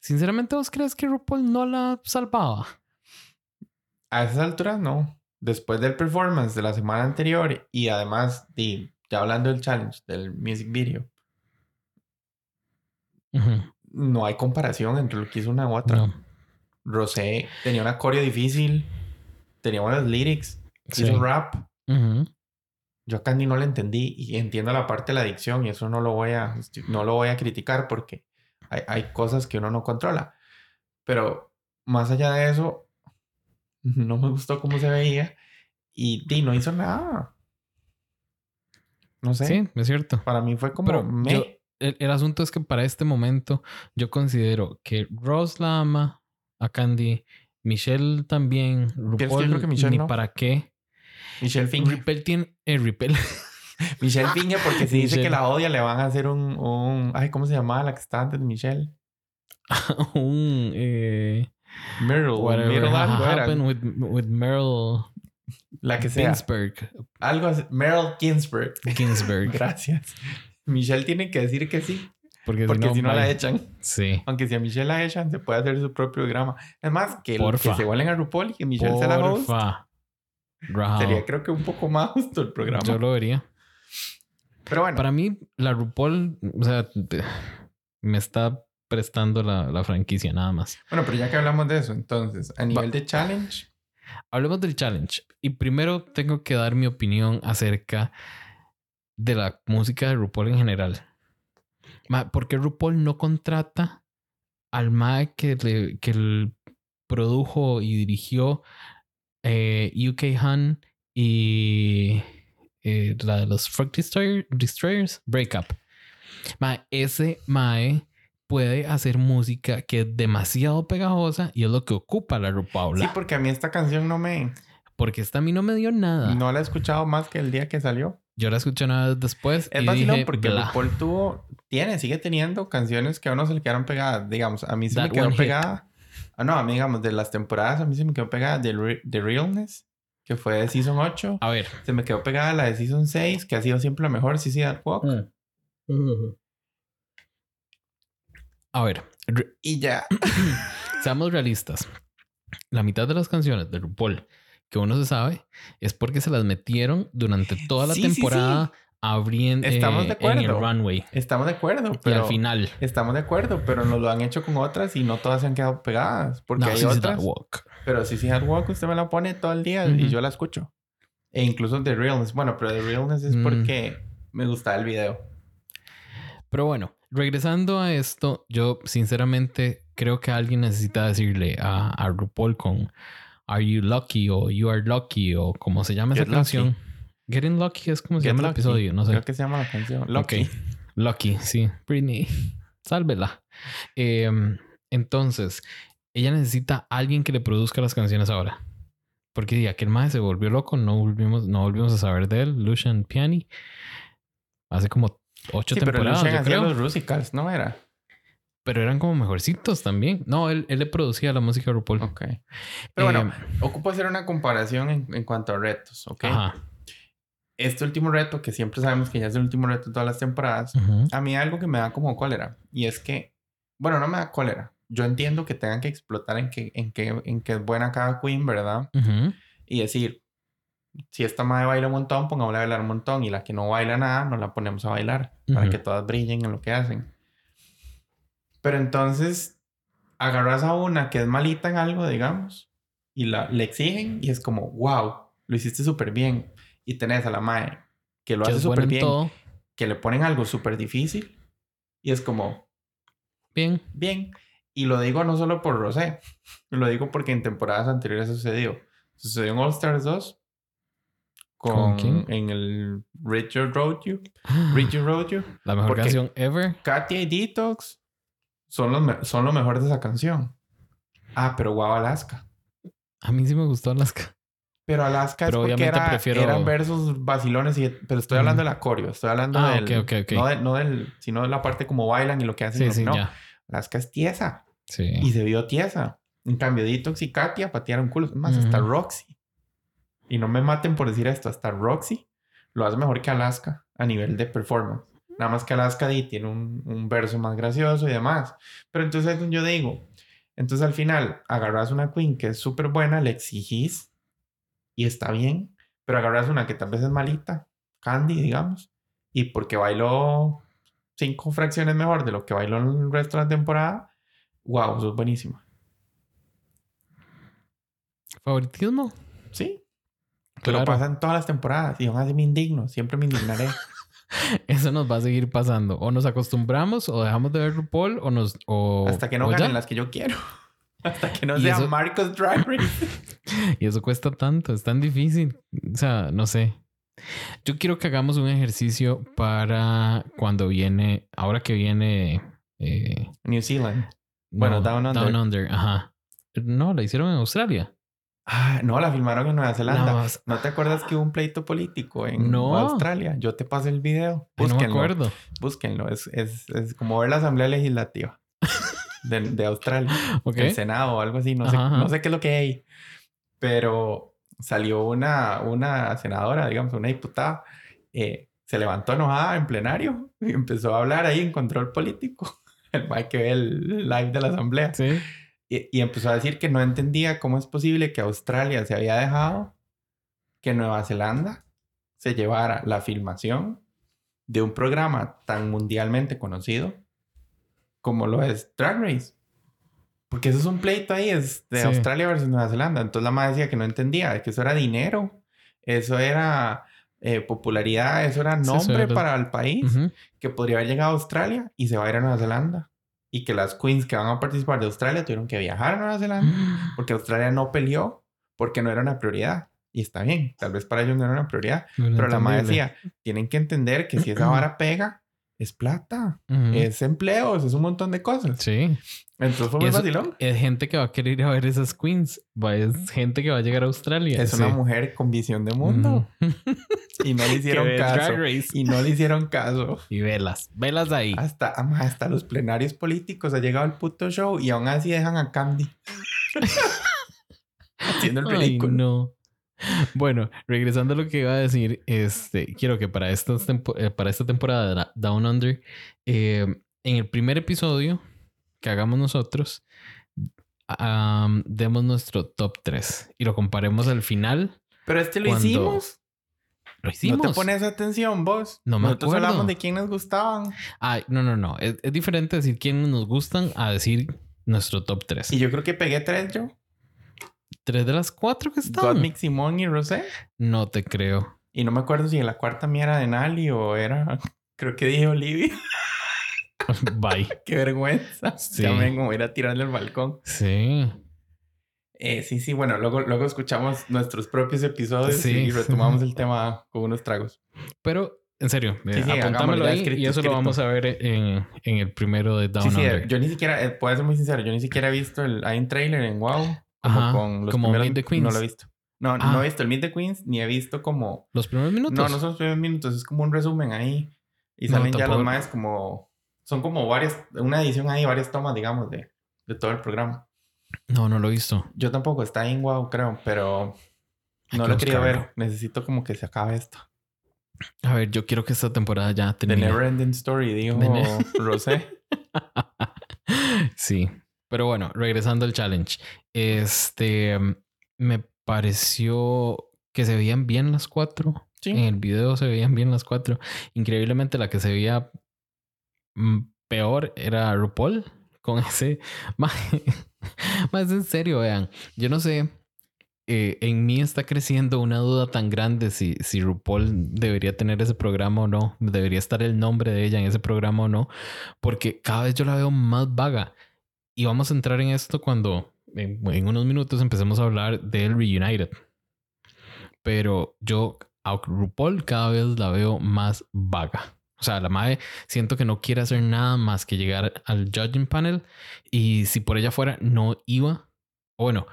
Sinceramente, ¿vos crees que RuPaul no la salvaba? A esas alturas no. Después del performance de la semana anterior y además, de, ya hablando del challenge, del music video, No hay comparación entre lo que hizo una u otra. No. Rosé tenía una coreo difícil, tenía buenas lyrics, Sí. hizo rap. Ujú. Yo a Candy no le entendí y entiendo la parte de la adicción y eso no lo voy a, no lo voy a criticar porque hay, hay cosas que uno no controla. Pero más allá de eso, no me gustó cómo se veía y, di, no hizo nada. No sé. Sí, es cierto. Para mí fue como Pero me. yo- el, el asunto es que para este momento yo considero que Ross la ama a Candy, Michelle también, RuPaul creo que Michelle ni no. para qué. Michelle finge. Ripel tiene... Eh, Ripel. Michelle finge porque si dice que la odia le van a hacer un, un... Ay, ¿cómo se llamaba la que estaba antes de Michelle? un... Eh, Meryl. whatever Meryl happened with, with Meryl La que sea. Ginsberg. Algo así. Meryl Ginsberg. Ginsberg. Gracias. Michelle tiene que decir que sí, Porque, porque si no, la echan. Sí. Aunque si a Michelle la echan, se puede hacer su propio programa. Es más, que, el- Porfa. que se vuelen a RuPaul y que Michelle sea la host. Porfa. Rajao. Sería creo que un poco más justo el programa. Yo lo vería. Pero bueno, Para mí, la RuPaul, o sea, me está prestando la, la franquicia nada más. bueno, pero ya que hablamos de eso, entonces, a nivel de challenge, Hablemos del challenge. Y primero tengo que dar mi opinión acerca de la música de RuPaul en general. ¿Por qué RuPaul no contrata al MAE que, le- que produjo y dirigió eh, UK Han y eh, la de los Frog Destroyer- Destroyers? Breakup. Ma, ese MAE puede hacer música que es demasiado pegajosa y es lo que ocupa la RuPaul. sí, porque a mí esta canción no me... Porque esta a mí no me dio nada. No la he escuchado más que el día que salió. Yo la escuché una vez después Es y vacilón dije, porque. RuPaul tuvo, tiene, sigue teniendo canciones que a uno se le quedaron pegadas. Digamos, a mí se That me quedó pegada. Ah, no, a mí, digamos, de las temporadas, a mí se me quedó pegada de, Re- de Realness, que fue de Season 8. A ver. Se me quedó pegada la de Season 6, que ha sido siempre la mejor, sí, sí, That Walk. A ver. re- Y ya. seamos realistas. la mitad de las canciones de RuPaul que uno se sabe es porque se las metieron durante toda la Sí, sí, sí. temporada abriendo Estamos de en el acuerdo. runway. Estamos de acuerdo, y pero al final. estamos de acuerdo, pero nos lo han hecho con otras y no todas se han quedado pegadas. Porque No, hay otras. walk. Pero si sí, Hard Walk usted me la pone todo el día y yo la escucho. E incluso The Realness. Bueno, pero The Realness es Mm. porque me gustaba el video. Pero bueno, regresando a esto, yo sinceramente creo que alguien necesita decirle a, a RuPaul con Are You Lucky o You Are Lucky o como se llama esa Lucky. canción. Getting Lucky es como se Get llama el Lucky. episodio, no sé. Creo que se llama la canción. Lucky. Lucky, sí. Britney, sálvela. Em, entonces, ella necesita a alguien que le produzca las canciones ahora. Porque di, aquel más se volvió loco, no volvimos, no volvimos a saber de él, Lucian Piani. Hace como ocho Sí, pero temporadas, Lucian yo creo. los ¿no era? Pero eran como mejorcitos también. No, él, él le producía la música de RuPaul. Ok. Pero bueno, Em, ocupo hacer una comparación en, en cuanto a retos, ¿ok? Ajá. Este último reto, que siempre sabemos que ya es el último reto de todas las temporadas, Ujú. a mí algo que me da como cólera. Y es que, bueno, no me da cólera. Yo entiendo que tengan que explotar en que, en que, en que es buena cada queen, ¿verdad? Ujú. Y decir, si esta madre baila un montón, pongámosla a bailar un montón. Y la que no baila nada, nos la ponemos a bailar. Para Ujú. que todas brillen en lo que hacen. Pero entonces, agarras a una que es malita en algo, digamos, y la, le exigen y es como, wow, lo hiciste súper bien. Y tenés a la madre que lo Que hace súper en bien, todo. que le ponen algo súper difícil y es como, Bien. bien. Y lo digo no solo por Rosé, lo digo porque en temporadas anteriores sucedió. Sucedió en All Stars 2 con, ¿Con quién? en el Richard Road You, Richard Road You. La mejor Porque- canción ever. Katia y Detox son los, son lo mejor de esa canción. Ah, pero Wow Alaska. A mí sí me gustó Alaska. Pero Alaska Pero es porque era, prefiero- eran versos vacilones, y, pero estoy hablando Ujú. de la coreo, estoy hablando Ah, del. No, de- no del, sino de la parte como bailan y lo que hacen. Sí, no. ya. Alaska es tiesa Sí. y se vio tiesa. En cambio, Detox y Katia patearon culos. Es Más, hasta Ujú. Roxy. Y no me maten por decir esto, hasta Roxy lo hace mejor que Alaska a nivel de performance. Nada más que Alaska di tiene un, un verso más gracioso y demás. Pero entonces yo digo, entonces al final agarras una queen que es súper buena, le exigís y está bien, pero agarras una que tal vez es malita, Candy, digamos, y porque bailó cinco fracciones mejor de lo que bailó en el resto de la temporada, wow, eso es buenísimo. ¿Favoritismo? Sí. Pero Claro. pasa en todas las temporadas y aún así me indigno, siempre me indignaré. Eso nos va a seguir pasando. O nos acostumbramos, o dejamos de ver RuPaul, o nos. O, Hasta que no ya. ganen las que yo quiero. Hasta que no Y sea eso- Marcos Drag Race. Y eso cuesta tanto, es tan difícil. O sea, no sé. Yo quiero que hagamos un ejercicio para cuando viene, ahora que viene. eh, New Zealand. Bueno, Down Under. Down Under, ajá. No, la hicieron en Australia. Ah, no, la filmaron en Nueva Zelanda. ¿No te acuerdas que hubo un pleito político en No. Australia? Yo te pasé el video. Ay, no me Búsquenlo. acuerdo. Búsquenlo. Es, es, es como ver la Asamblea Legislativa de, de Australia. Ok. El Senado o algo así. No sé, Ajá, no sé qué es lo que hay. Pero salió una, una senadora, digamos, una diputada. eh, se levantó enojada en plenario y empezó a hablar ahí en control político. El que ve el live de la Asamblea. Sí. Y, y empezó a decir que no entendía cómo es posible que Australia se había dejado que Nueva Zelanda se llevara la filmación de un programa tan mundialmente conocido como lo es Drag Race. Porque eso es un pleito ahí, es de Sí. Australia versus Nueva Zelanda. Entonces la madre decía que no entendía, que eso era dinero, eso era eh, popularidad, eso era Sí, eso nombre era- para el país que podría haber llegado a Australia y se va a ir a Nueva Zelanda. Y que las queens que van a participar de Australia tuvieron que viajar a Nueva Zelanda porque Australia no peleó porque no era una prioridad. Y está bien, tal vez para ellos no era una prioridad. Pero la madre decía, tienen que entender que si esa vara pega, es plata, Ujú. es empleos, es un montón de cosas. Sí. Entonces fue muy eso- vacilón. Es gente que va a querer ir a ver esas queens. Va, es gente que va a llegar a Australia. Es Sí. una mujer con visión de mundo. Y no le hicieron caso. Y no le hicieron caso. Y velas. Velas ahí. Hasta, hasta los plenarios políticos ha llegado el puto show y aún así dejan a Candy. Haciendo el Ay, ridículo. no. Bueno, regresando a lo que iba a decir, este, quiero que para, estas eh, para esta temporada de Down Under, eh, en el primer episodio que hagamos nosotros, am, demos nuestro top 3 y lo comparemos al final. Pero este lo Cuando- hicimos. Lo hicimos. No te pones atención, vos. No me Nosotros acuerdo. hablamos de quién nos gustaban. Ay, no, no, no. Es, es diferente decir quiénes nos gustan a decir nuestro top 3. Y yo creo que pegué tres yo. Tres de las cuatro que están. Gottmik, Simón y Rosé. No te creo. Y no me acuerdo si la cuarta mía era de Nali o era... Creo que dije Olivia. Bye. Qué vergüenza. Sí. Ya a ir a tirarle al balcón. Sí. Eh, sí, sí. Bueno, luego, luego escuchamos nuestros propios episodios Sí. y retomamos el tema con unos tragos. Pero, en serio, Sí, eh, sí, apuntámelo ya ahí escrito, y eso escrito. lo vamos a ver en, en el primero de Down Sí, sí. Under. Yo ni siquiera... Eh, puedo ser muy sincero. Yo ni siquiera he visto el... Hay un trailer en WoW. Como Ajá, con los como primeros... Meet the Queens. No lo he visto. No, Ah. no he visto el Meet the Queens ni he visto como... Los primeros minutos. No, no son los primeros minutos, es como un resumen ahí. Y No, salen ya tampoco- los más como. Son como varias, una edición ahí, varias tomas, digamos, de, de todo el programa. No, no lo he visto. Yo tampoco, está en wow, creo, pero no lo buscarlo. ver. Necesito como que se acabe esto. A ver, yo quiero que esta temporada ya The termine. Never Ending Story, dijo The Rosé. sí. Pero bueno, regresando al challenge. Este me pareció que se veían bien las cuatro. Sí. En el video se veían bien las cuatro. Increíblemente la que se veía peor era RuPaul con ese. Más, más en serio, vean. Yo no sé. eh, en mí está creciendo una duda tan grande si, si RuPaul debería tener ese programa o no. Debería estar el nombre de ella en ese programa o no. Porque cada vez yo la veo más vaga. Y vamos a entrar en esto cuando en, en unos minutos empecemos a hablar del Reunited. Pero yo a RuPaul cada vez la veo más vaga. O sea, la madre siento que no quiere hacer nada más que llegar al judging panel. Y si por ella fuera, no iba. Bueno,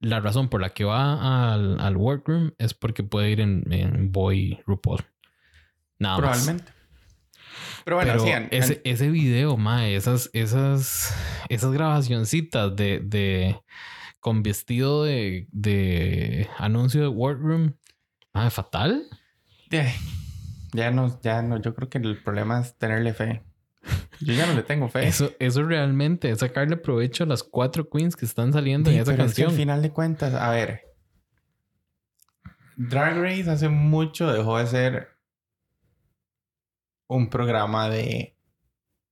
la razón por la que va al, al workroom es porque puede ir en, en Boy RuPaul. Nada más. Probablemente. Pero bueno, Pero sí, ese, ese video, mae, esas, esas, esas grabacioncitas de, de con vestido de, de anuncio de Workroom, mae, fatal. eh, ya no, ya no, yo creo que el problema es tenerle fe. Yo ya no le tengo fe. Eso, eso realmente es sacarle provecho a las cuatro queens que están saliendo Sí, en esa pero es que canción. al final de cuentas, a ver. Drag Race hace mucho dejó de ser un programa de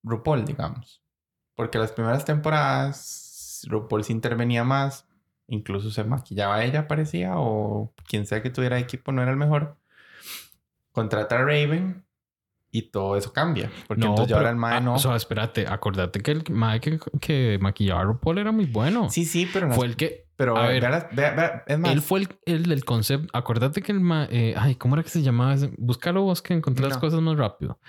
RuPaul, digamos. Porque las primeras temporadas RuPaul se intervenía más. Incluso se maquillaba ella, parecía. O quien sea que tuviera equipo no era el mejor. Contrata a Raven. Y todo eso cambia. Porque entonces ya ahora el mae no. O sea, espérate, acordate que el mae que, que maquillaba a RuPaul era muy bueno. sí, sí, pero... las- Fue el que pero a ver, vea vea- vea- es más, Él fue el, el del concepto. Acordate que el. ma- eh, ay, ¿cómo era que se llamaba? Búscalo vos que encontré las No. cosas más rápido.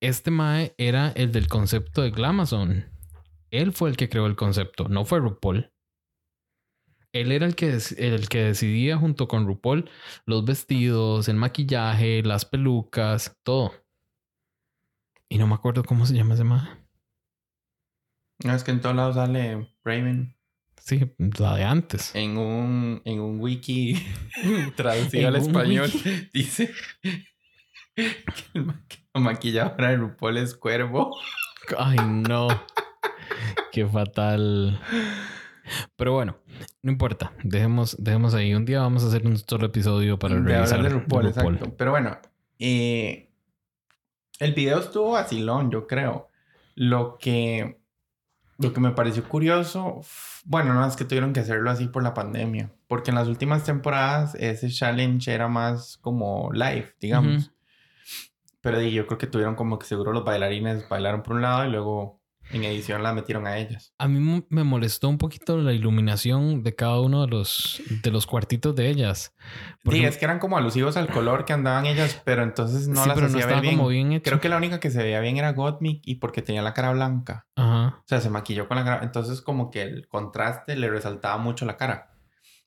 Este Mae era el del concepto de Glamazon. Él fue el que creó el concepto, no fue RuPaul. Él era el que, el que decidía junto con RuPaul los vestidos, el maquillaje, las pelucas, todo. Y no me acuerdo cómo se llama ese Mae. No, es que en todos lados sale Raven Sí, la de antes. en un, en un wiki traducido al español. wiki. Dice que el ma- maquilladora de RuPaul es cuervo. Ay, no. Qué fatal. Pero bueno, no importa. Dejemos, dejemos ahí. Un día vamos a hacer un solo episodio para de revisar de RuPaul, RuPaul. exacto. Pero bueno, eh, el video estuvo vacilón, yo creo. Lo que, lo que me pareció curioso, bueno, no es que tuvieron que hacerlo así por la pandemia. Porque en las últimas temporadas ese challenge era más como live, digamos. Pero yo creo que tuvieron como que seguro los bailarines bailaron por un lado y luego en edición la metieron a ellas. A mí me molestó un poquito la iluminación de cada uno de los, de los cuartitos de ellas. Porque- Sí, es que eran como alusivos al color que andaban ellas, pero entonces no sí, las pero no hacía ver bien. como bien hecho. Creo que la única que se veía bien era Gottmik y porque tenía la cara blanca. Ajá. O sea, se maquilló con la cara. Entonces, como que el contraste le resaltaba mucho la cara.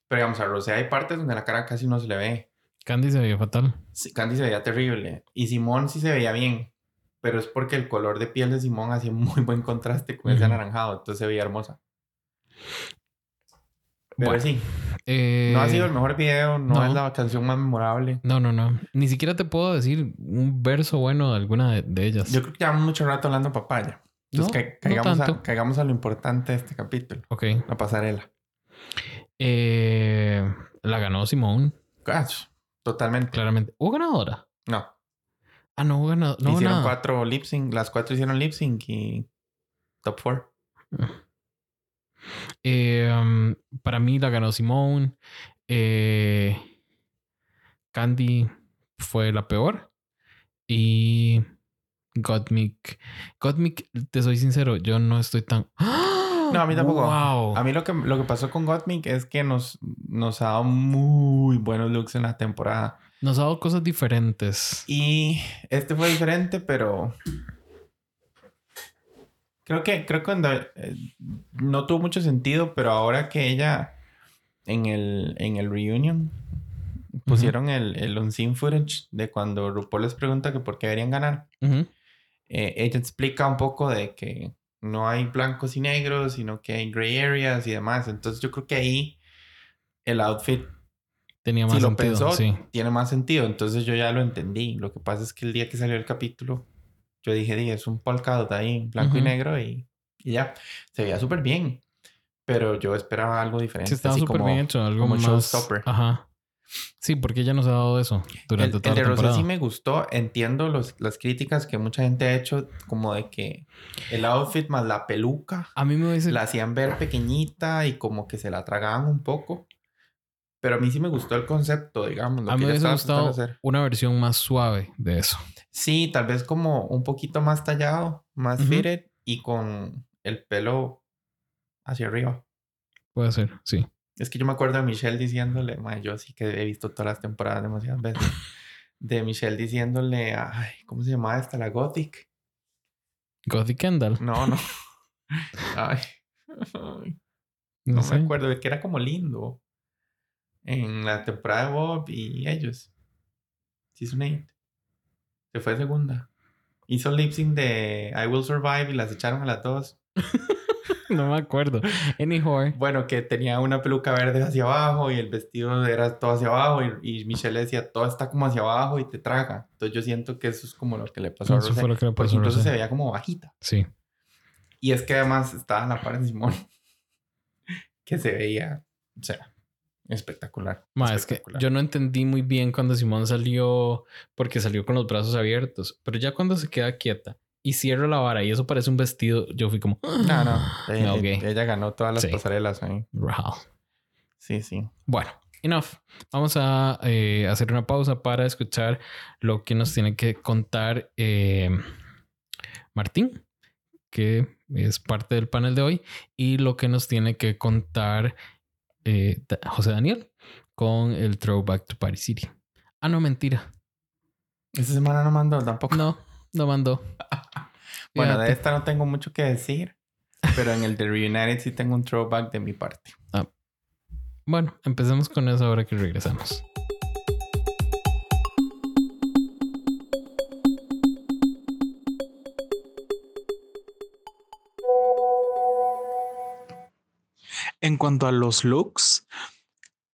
Pero digamos, a Rosé hay partes donde la cara casi no se le ve. Candy se veía fatal. Sí, Candy se veía terrible. Y Simón sí se veía bien. Pero es porque el color de piel de Simón hacía muy buen contraste con ese anaranjado. Entonces se veía hermosa. Pero Bueno, sí, Eh, no ha sido el mejor video, no, no. es la canción más memorable. No, no, no. Ni siquiera te puedo decir un verso bueno de alguna de, de ellas. Yo creo que llevamos mucho rato hablando papaya. Entonces, No, ca- no caigamos, tanto. a, caigamos a lo importante de este capítulo. Ok. La pasarela. Eh, la ganó Simone, Gosh, totalmente. claramente. ¿Hubo ganadora? No. Ah, no hubo ganadora. No hicieron cuatro lip sync. Las cuatro hicieron lip sync y top four. Eh, um, para mí la ganó Simone. Eh, Candy fue la peor. Y Gottmik. Gottmik, te soy sincero, yo no estoy tan. No, a mí tampoco. Wow. A mí lo que, lo que pasó con Gottmik es que nos, nos ha dado muy buenos looks en la temporada. Nos ha dado cosas diferentes. Y este fue diferente, pero creo que creo que cuando, eh, no tuvo mucho sentido, pero ahora que ella en el en el reunion pusieron el, el on-scene footage de cuando RuPaul les pregunta que por qué deberían ganar. Eh, ella explica un poco de que no hay blancos y negros, sino que hay gray areas y demás. Entonces yo creo que ahí el outfit Tenía más si lo sentido. pensó, sí. tiene más sentido. Entonces yo ya lo entendí. Lo que pasa es que el día que salió el capítulo, yo dije, "Di, es un polka dot ahí, blanco y Ujú. negro y, y ya. Se veía súper bien. Pero yo esperaba algo diferente. Sí, estaba súper bien hecho. Algo como más. showstopper. Ajá. Sí, porque ella nos ha dado eso durante el, toda el de la Rosé temporada. sí me gustó. Entiendo los, las críticas que mucha gente ha hecho, como de que el outfit más la peluca A mí me hubiese... la hacían ver pequeñita y como que se la tragaban un poco. Pero a mí sí me gustó el concepto, digamos. Lo a mí me hubiese gustado hacer. una versión más suave de eso. Sí, tal vez como un poquito más tallado, más Ujú. fitted y con el pelo hacia arriba. Puede ser, sí. Es que yo me acuerdo de Michelle diciéndole, "Mae, yo sí que he visto todas las temporadas demasiadas veces, de Michelle diciéndole, ay, ¿cómo se llamaba esta? La Gothic. Gothic Kendall. No, no. Ay, ay, No, no sé. me acuerdo, de que era como lindo. En la temporada de Bob y ellos. Season 8. Se fue segunda. Hizo lip sync de I Will Survive y las echaron a las dos. No me acuerdo. Bueno, que tenía una peluca verde hacia abajo y el vestido era todo hacia abajo y, y Michelle le decía, todo está como hacia abajo y te traga. Entonces yo siento que eso es como lo que le pasó a Rosé. fue lo que le Porque pasó a incluso Rosé. se veía como bajita. Sí. Y es que además estaba en la par de Simón. que se veía, o sea, espectacular. Ma, es que espectacular. yo no entendí muy bien cuando Simón salió porque salió con los brazos abiertos, pero ya cuando se queda quieta y cierra la vara y eso parece un vestido, yo fui como, No, no. Me Ella, ganó todas las Sí. pasarelas ahí. Wow. Sí, sí. Bueno, enough. Vamos a eh, hacer una pausa para escuchar lo que nos tiene que contar eh, Martín, que es parte del panel de hoy, y lo que nos tiene que contar eh, José Daniel con el Throwback to Party City. Ah, no, mentira. Esta semana no mandó tampoco. No, no mandó. Bueno, de esta no tengo mucho que decir. Pero en el de Reunited sí tengo un throwback de mi parte. Bueno, empecemos con eso ahora que regresamos. En cuanto a los looks,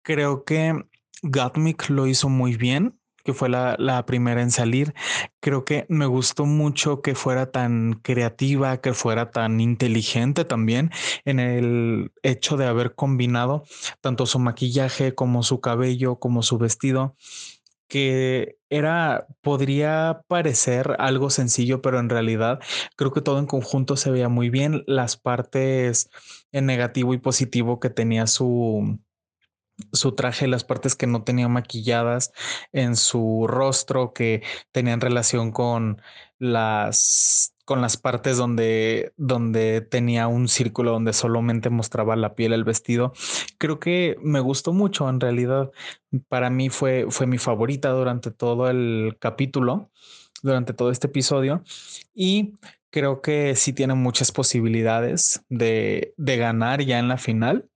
creo que Gottmik lo hizo muy bien, que fue la primera en salir. Creo que me gustó mucho que fuera tan creativa, que fuera tan inteligente también en el hecho de haber combinado tanto su maquillaje como su cabello, como su vestido que era, podría parecer algo sencillo, pero en realidad creo que todo en conjunto se veía muy bien. Las partes en negativo y positivo que tenía su, su traje, las partes que no tenía maquilladas en su rostro, que tenían relación con las con las partes donde, donde tenía un círculo donde solamente mostraba la piel, el vestido. Creo que me gustó mucho en realidad. Para mí fue, fue mi favorita durante todo el capítulo, durante todo este episodio. Y creo que sí tiene muchas posibilidades de, de ganar ya en la final.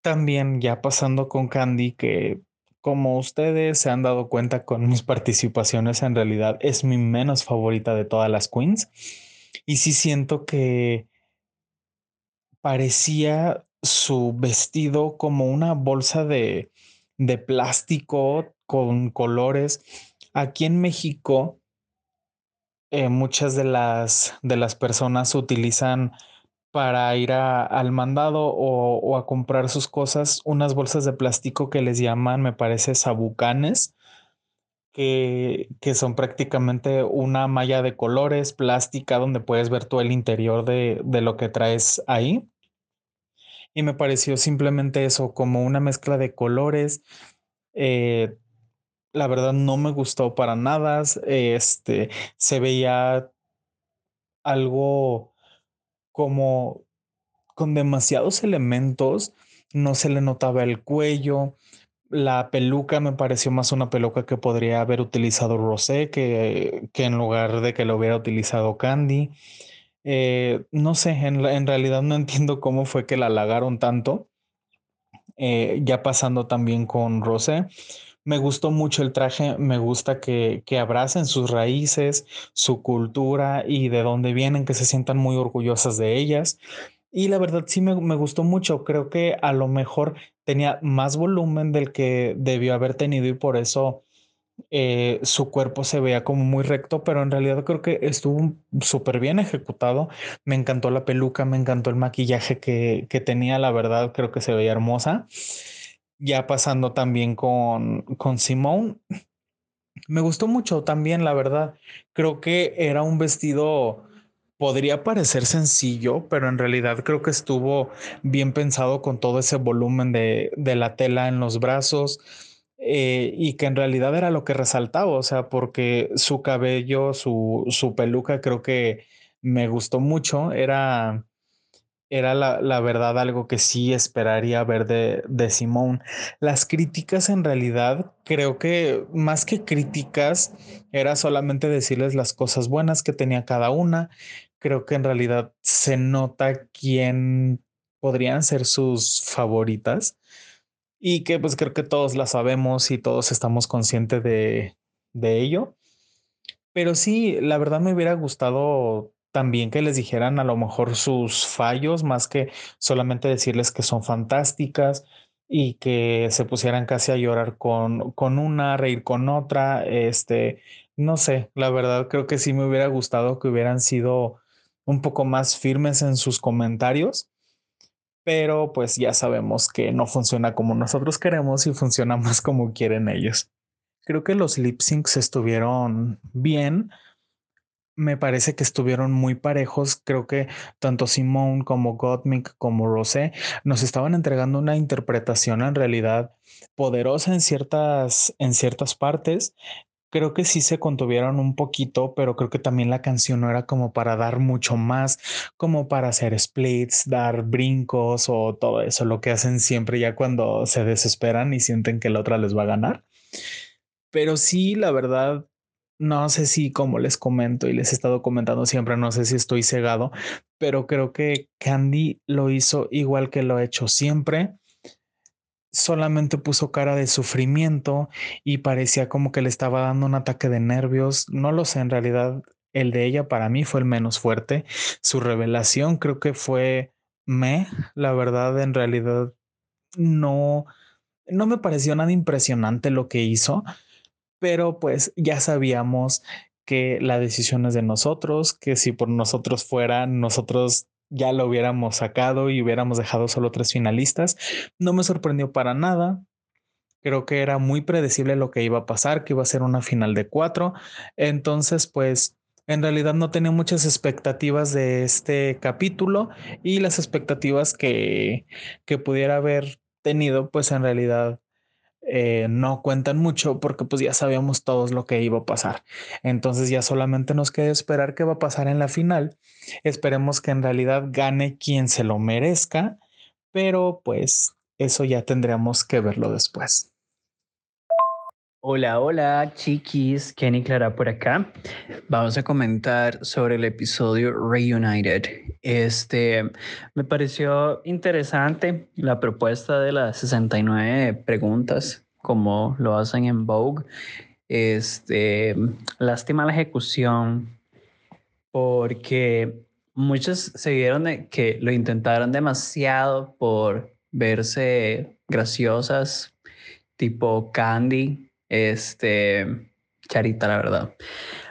También ya pasando con Candy, que como ustedes se han dado cuenta con mis participaciones, en realidad es mi menos favorita de todas las queens. Y sí siento que parecía su vestido como una bolsa de, de plástico con colores. Aquí en México eh, muchas de las, de las personas utilizan para ir al mandado o, a comprar sus cosas unas bolsas de plástico que les llaman, me parece, sabucanes, que, que son prácticamente una malla de colores plástica donde puedes ver todo el interior de, de lo que traes ahí. Y me pareció simplemente eso, como una mezcla de colores. Eh, la verdad no me gustó para nada. Este se veía algo como con demasiados elementos. No se le notaba el cuello. La peluca me pareció más una peluca que podría haber utilizado Rosé que, que en lugar de que lo hubiera utilizado Candy. Eh, no sé, en, en, realidad no entiendo cómo fue que la halagaron tanto. Eh, ya pasando también con Rosé, me gustó mucho el traje, me gusta que, que abracen sus raíces, su cultura y de dónde vienen, que se sientan muy orgullosas de ellas. Y la verdad sí me, me, gustó mucho. Creo que a lo mejor tenía más volumen del que debió haber tenido y por eso eh, su cuerpo se veía como muy recto, pero en realidad creo que estuvo súper bien ejecutado. Me encantó la peluca, me encantó el maquillaje que, que, tenía, la verdad creo que se veía hermosa. Ya pasando también con, con Simone, me gustó mucho también, la verdad. Creo que era un vestido, podría parecer sencillo, pero en realidad creo que estuvo bien pensado con todo ese volumen de, de la tela en los brazos eh, y que en realidad era lo que resaltaba, o sea, porque su cabello, su, su peluca creo que me gustó mucho, era, era la, la verdad algo que sí esperaría ver de, de Simón. Las críticas en realidad creo que más que críticas era solamente decirles las cosas buenas que tenía cada una. Creo que en realidad se nota quién podrían ser sus favoritas y que pues creo que todos la sabemos y todos estamos conscientes de, de ello. Pero sí, la verdad me hubiera gustado también que les dijeran a lo mejor sus fallos, más que solamente decirles que son fantásticas y que se pusieran casi a llorar con, con una, reír con otra. Este, no sé, la verdad creo que sí me hubiera gustado que hubieran sido un poco más firmes en sus comentarios pero pues ya sabemos que no funciona como nosotros queremos y funciona más como quieren ellos. Creo que los lip syncs estuvieron bien. Me parece que estuvieron muy parejos. Creo que tanto Simone como Gottmik como Rosé nos estaban entregando una interpretación en realidad poderosa en ciertas, en ciertas partes creo que sí se contuvieron un poquito, pero creo que también la canción no era como para dar mucho más, como para hacer splits, dar brincos o todo eso, lo que hacen siempre ya cuando se desesperan y sienten que la otra les va a ganar. Pero sí, la verdad, no sé si como les comento y les he estado comentando siempre, no sé si estoy cegado, pero creo que Candy lo hizo igual que lo ha hecho siempre solamente puso cara de sufrimiento y parecía como que le estaba dando un ataque de nervios. No lo sé, en realidad el de ella para mí fue el menos fuerte. Su revelación creo que fue me, la verdad en realidad no no me pareció nada impresionante lo que hizo, pero pues ya sabíamos que la decisión es de nosotros, que si por nosotros fuera, nosotros ya lo hubiéramos sacado y hubiéramos dejado solo tres finalistas. No me sorprendió para nada. Creo que era muy predecible lo que iba a pasar, que iba a ser una final de cuatro. Entonces, pues en realidad no tenía muchas expectativas de este capítulo y las expectativas que, que pudiera haber tenido, pues en realidad eh, no cuentan mucho porque pues ya sabíamos todos lo que iba a pasar. Entonces ya solamente nos queda esperar qué va a pasar en la final. Esperemos que en realidad gane quien se lo merezca, pero pues eso ya tendríamos que verlo después. Hola, hola, chiquis, Kenny Clara por acá. Vamos a comentar sobre el episodio Reunited. Este me pareció interesante la propuesta de las 69 preguntas, como lo hacen en Vogue. Este, lástima la ejecución, porque muchos se vieron que lo intentaron demasiado por verse graciosas, tipo Candy este, Charita, la verdad.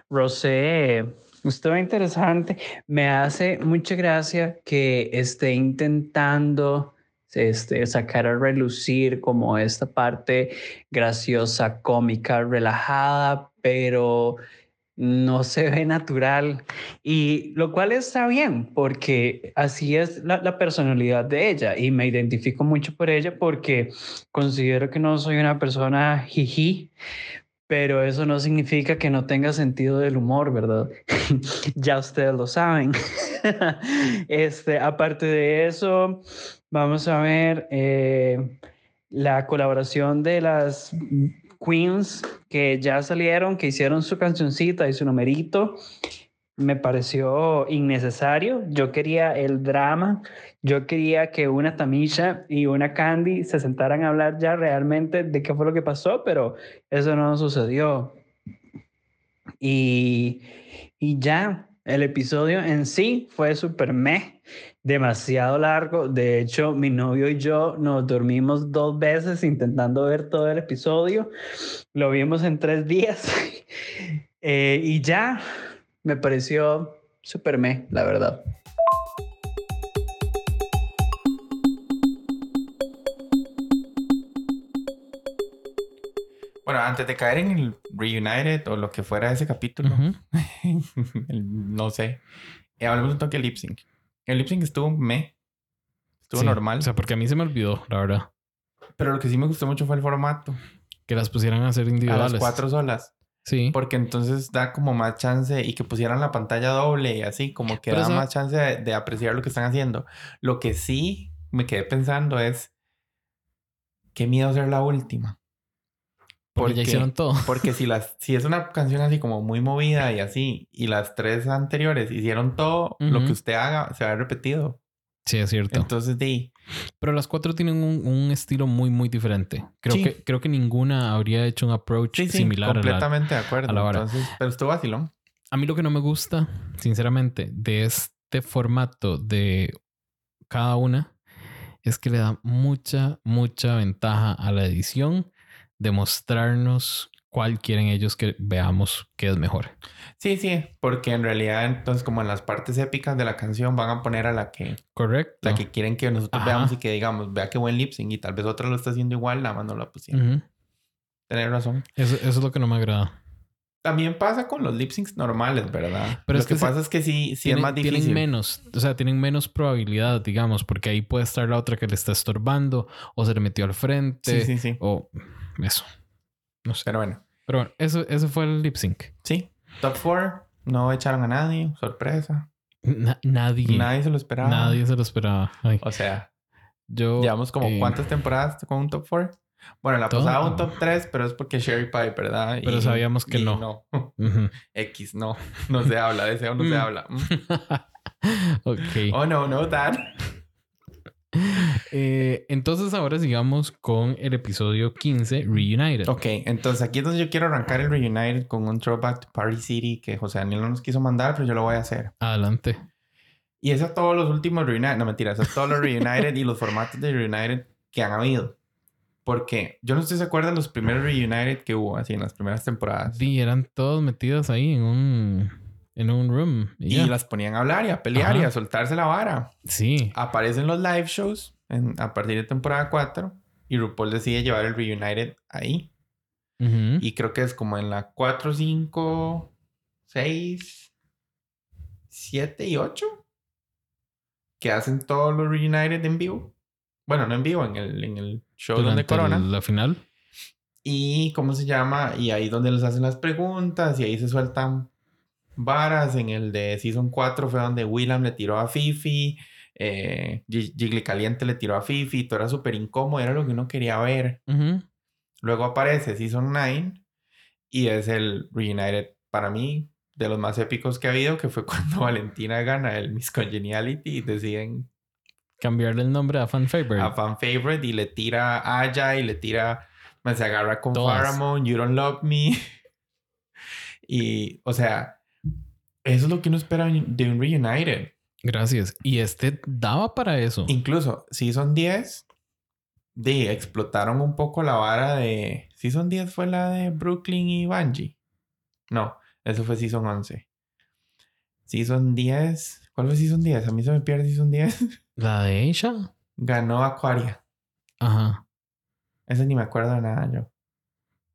Rosé Estuvo interesante. Me hace mucha gracia que esté intentando este, sacar a relucir como esta parte graciosa, cómica, relajada, pero no se ve natural y lo cual está bien porque así es la, personalidad de ella y me identifico mucho por ella porque considero que no soy una persona jiji pero eso no significa que no tenga sentido del humor, ¿verdad? ya ustedes lo saben. este, aparte de eso, vamos a ver eh, la colaboración de las Queens que ya salieron, que hicieron su cancioncita y su numerito. Me pareció innecesario. Yo quería el drama. Yo quería que una Tamisha y una Candy se sentaran a hablar ya realmente de qué fue lo que pasó, pero eso no sucedió. Y, y ya, el episodio en sí fue súper meh, demasiado largo. De hecho, mi novio y yo nos dormimos dos veces intentando ver todo el episodio. Lo vimos en tres días. eh, y ya, me pareció súper meh, la verdad. Bueno, antes de caer en el Reunited o lo que fuera ese capítulo, el- no sé, eh, hablemos un toque de lip sync. El lip sync estuvo me, estuvo Sí, normal, O sea, porque a mí se me olvidó, la verdad, pero lo que sí me gustó mucho fue el formato. que las pusieran a hacer A individuales. las cuatro solas. Sí. Porque entonces da como más chance y que pusieran la pantalla doble y así, como que Pero da eso- más chance de, de apreciar lo que están haciendo. Lo que sí me quedé pensando es, qué miedo ser la última. Porque ya hicieron todo. Porque si, las, si es una canción así como muy movida y así, y las tres anteriores hicieron todo, lo Ujú. que usted haga se va repetido. Sí, es cierto. Entonces, di, Pero las cuatro tienen un, un estilo muy, muy diferente. Creo, Sí. que, creo que ninguna habría hecho un approach sí, sí, similar a la, completamente de acuerdo. a la vara. Entonces, pero estuvo vacilón. A mí lo que no me gusta, sinceramente, de este formato de cada una es que le da mucha, mucha ventaja a la edición de mostrarnos cuál quieren ellos que veamos que es mejor. Sí, sí, porque en realidad, entonces, como en las partes épicas de la canción, van a poner a la que, ¿Correcto? la que quieren que nosotros Ajá. veamos y que digamos, vea qué buen lip sync y tal vez otra lo está haciendo igual, nada más no la pusieron. Ujú. Tener razón. eso, eso es lo que no me agrada. También pasa con los lip syncs normales, ¿verdad? Pero lo es que, pasa es que sí, sí tienen, es más tienen difícil. menos, o sea, tienen menos probabilidad, digamos, porque ahí puede estar la otra que le está estorbando o se le metió al frente Sí, sí, sí. o eso. No sé. Pero bueno, Pero bueno, eso, eso fue el lip sync. sí. Top 4, no echaron a nadie, sorpresa. Na- nadie, Nadie se lo esperaba. nadie se lo esperaba. Ay, O sea, yo llevamos como eh, cuántas temporadas con un top 4. Bueno, la todo. pasada un top 3, pero es porque Sherry Pie, ¿verdad? Pero sabíamos que y no. no. X, no. No se habla, de no se Mm. habla. Mm. ok. Oh, no, no, dad. Eh, entonces ahora sigamos con el episodio 15, Reunited. Ok, entonces aquí es donde yo quiero arrancar el Reunited con un throwback to Party City que José Daniel no nos quiso mandar, pero yo lo voy a hacer. Adelante. Y es a todos los últimos Reunited, no mentira, es a todos los Reunited y los formatos de Reunited que han habido. Porque yo no estoy de acuerdo de los primeros Reunited que hubo, así en las primeras temporadas. Sí, eran todos metidos ahí en un, en un room. Y, las ponían a hablar y a pelear y a soltarse la vara. Sí. Aparecen los live shows en- a partir de temporada 4 y RuPaul decide llevar el Reunited ahí. Y creo que es como en la 4, 5, 6, 7 y 8 que hacen todos los Reunited en vivo. Bueno, no en vivo, en el, en el show donde Durante corona. la final. Y cómo se llama, y ahí donde les hacen las preguntas, y ahí se sueltan varas. En el de Season 4 fue donde Willam le tiró a Fifi, eh, Gi- Jiggly Caliente le tiró a Fifi, todo era súper incómodo, era lo que uno quería ver. Luego aparece Season 9 y es el Reunited para mí de los más épicos que ha habido, que fue cuando Valentina gana el Miss Congeniality y deciden Cambiarle el nombre a Fan Favorite. a fan favorite y le tira a Aya y le tira, se agarra con. Pharamond, You Don't Love Me. y, o sea, eso es lo que uno espera de un Reunited. Gracias. Y este daba para eso. Incluso, Season 10, de, explotaron un poco la vara de... Season 10 fue la de Brooklyn y Bungie. No, eso fue Season 11. Season 10. ¿Cuál fue Season 10? A mí se me pierde Season 10. ¿La de Aisha? Ganó Aquaria. Ajá. Ese ni me acuerdo de nada yo.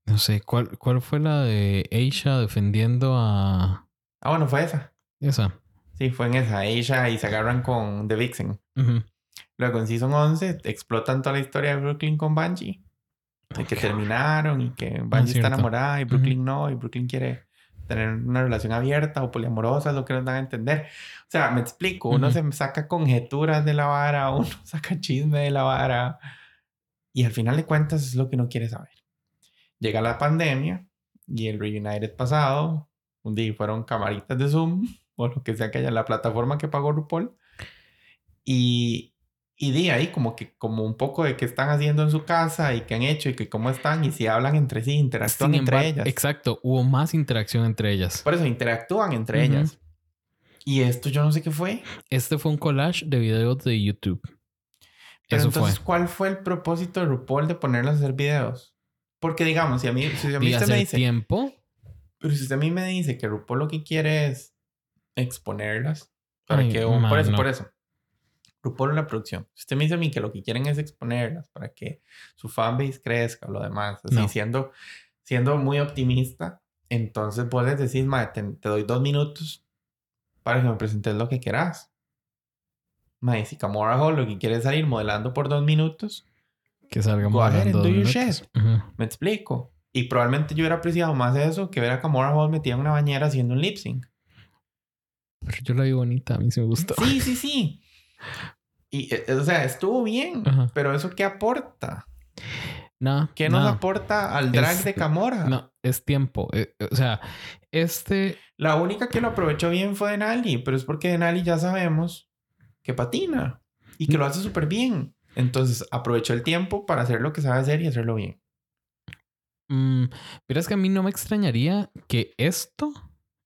No sé, ¿cuál, cuál fue la de Aisha defendiendo a Ah, bueno, fue esa. esa? Sí, fue en esa. Aisha y se agarran con The Vixen. Luego en Season 11 explotan toda la historia de Brooklyn con Bungie. De que terminaron y que Bungie está enamorada y Brooklyn no. Y Brooklyn quiere tener una relación abierta o poliamorosa, es lo que nos dan a entender. O sea, me explico. Uno Ujú. se saca conjeturas de la vara, uno saca chisme de la vara. Y al final de cuentas es lo que uno quiere saber. Llega la pandemia y el Reunited pasado, un día fueron camaritas de Zoom o lo que sea que haya, la plataforma que pagó RuPaul. Y, y di ahí como que como un poco de qué están haciendo en su casa y qué han hecho y que cómo están y si hablan entre sí, interactúan Sin entre ellas. Exacto, hubo más interacción entre ellas. Por eso interactúan entre ellas. Y esto yo no sé qué fue. Este fue un collage de videos de YouTube. Pero Eso entonces, fue. ¿cuál fue el propósito de RuPaul de ponerlas a hacer videos? Porque digamos, si a mí, si a mí Y usted me dice, tiempo. pero si usted a mí me dice que RuPaul lo que quiere es exponerlas, para Ay, que, por man, eso, no. por eso. RuPaul la producción. Usted me dice a mí que lo que quieren es exponerlas para que su fanbase crezca o lo demás, así No. siendo, siendo muy optimista, entonces vos les decís, "Mae, te, te doy dos minutos para que me presentes lo que quieras. Mae, si Camora Hall lo que quiere es salir modelando por dos minutos, Que salgamos Go ahead hablando and do dos your minutos. shit. Ujú. me explico. Y probablemente yo hubiera apreciado más eso que ver a Camora Hall metida en una bañera haciendo un lip sync. Pero yo la vi bonita, a mí sí me gustó. Sí, sí, sí. Y, eh, o sea, estuvo bien, Ajá. pero ¿eso qué aporta? No, ¿Qué nos no, aporta al drag Es- de Camora? No, es tiempo. Eh, o sea, este. La única que lo aprovechó bien fue Denali, pero es porque Denali ya sabemos que patina y que lo hace súper bien. Entonces aprovechó el tiempo para hacer lo que sabe hacer y hacerlo bien. mm, pero es que a mí no me extrañaría que esto,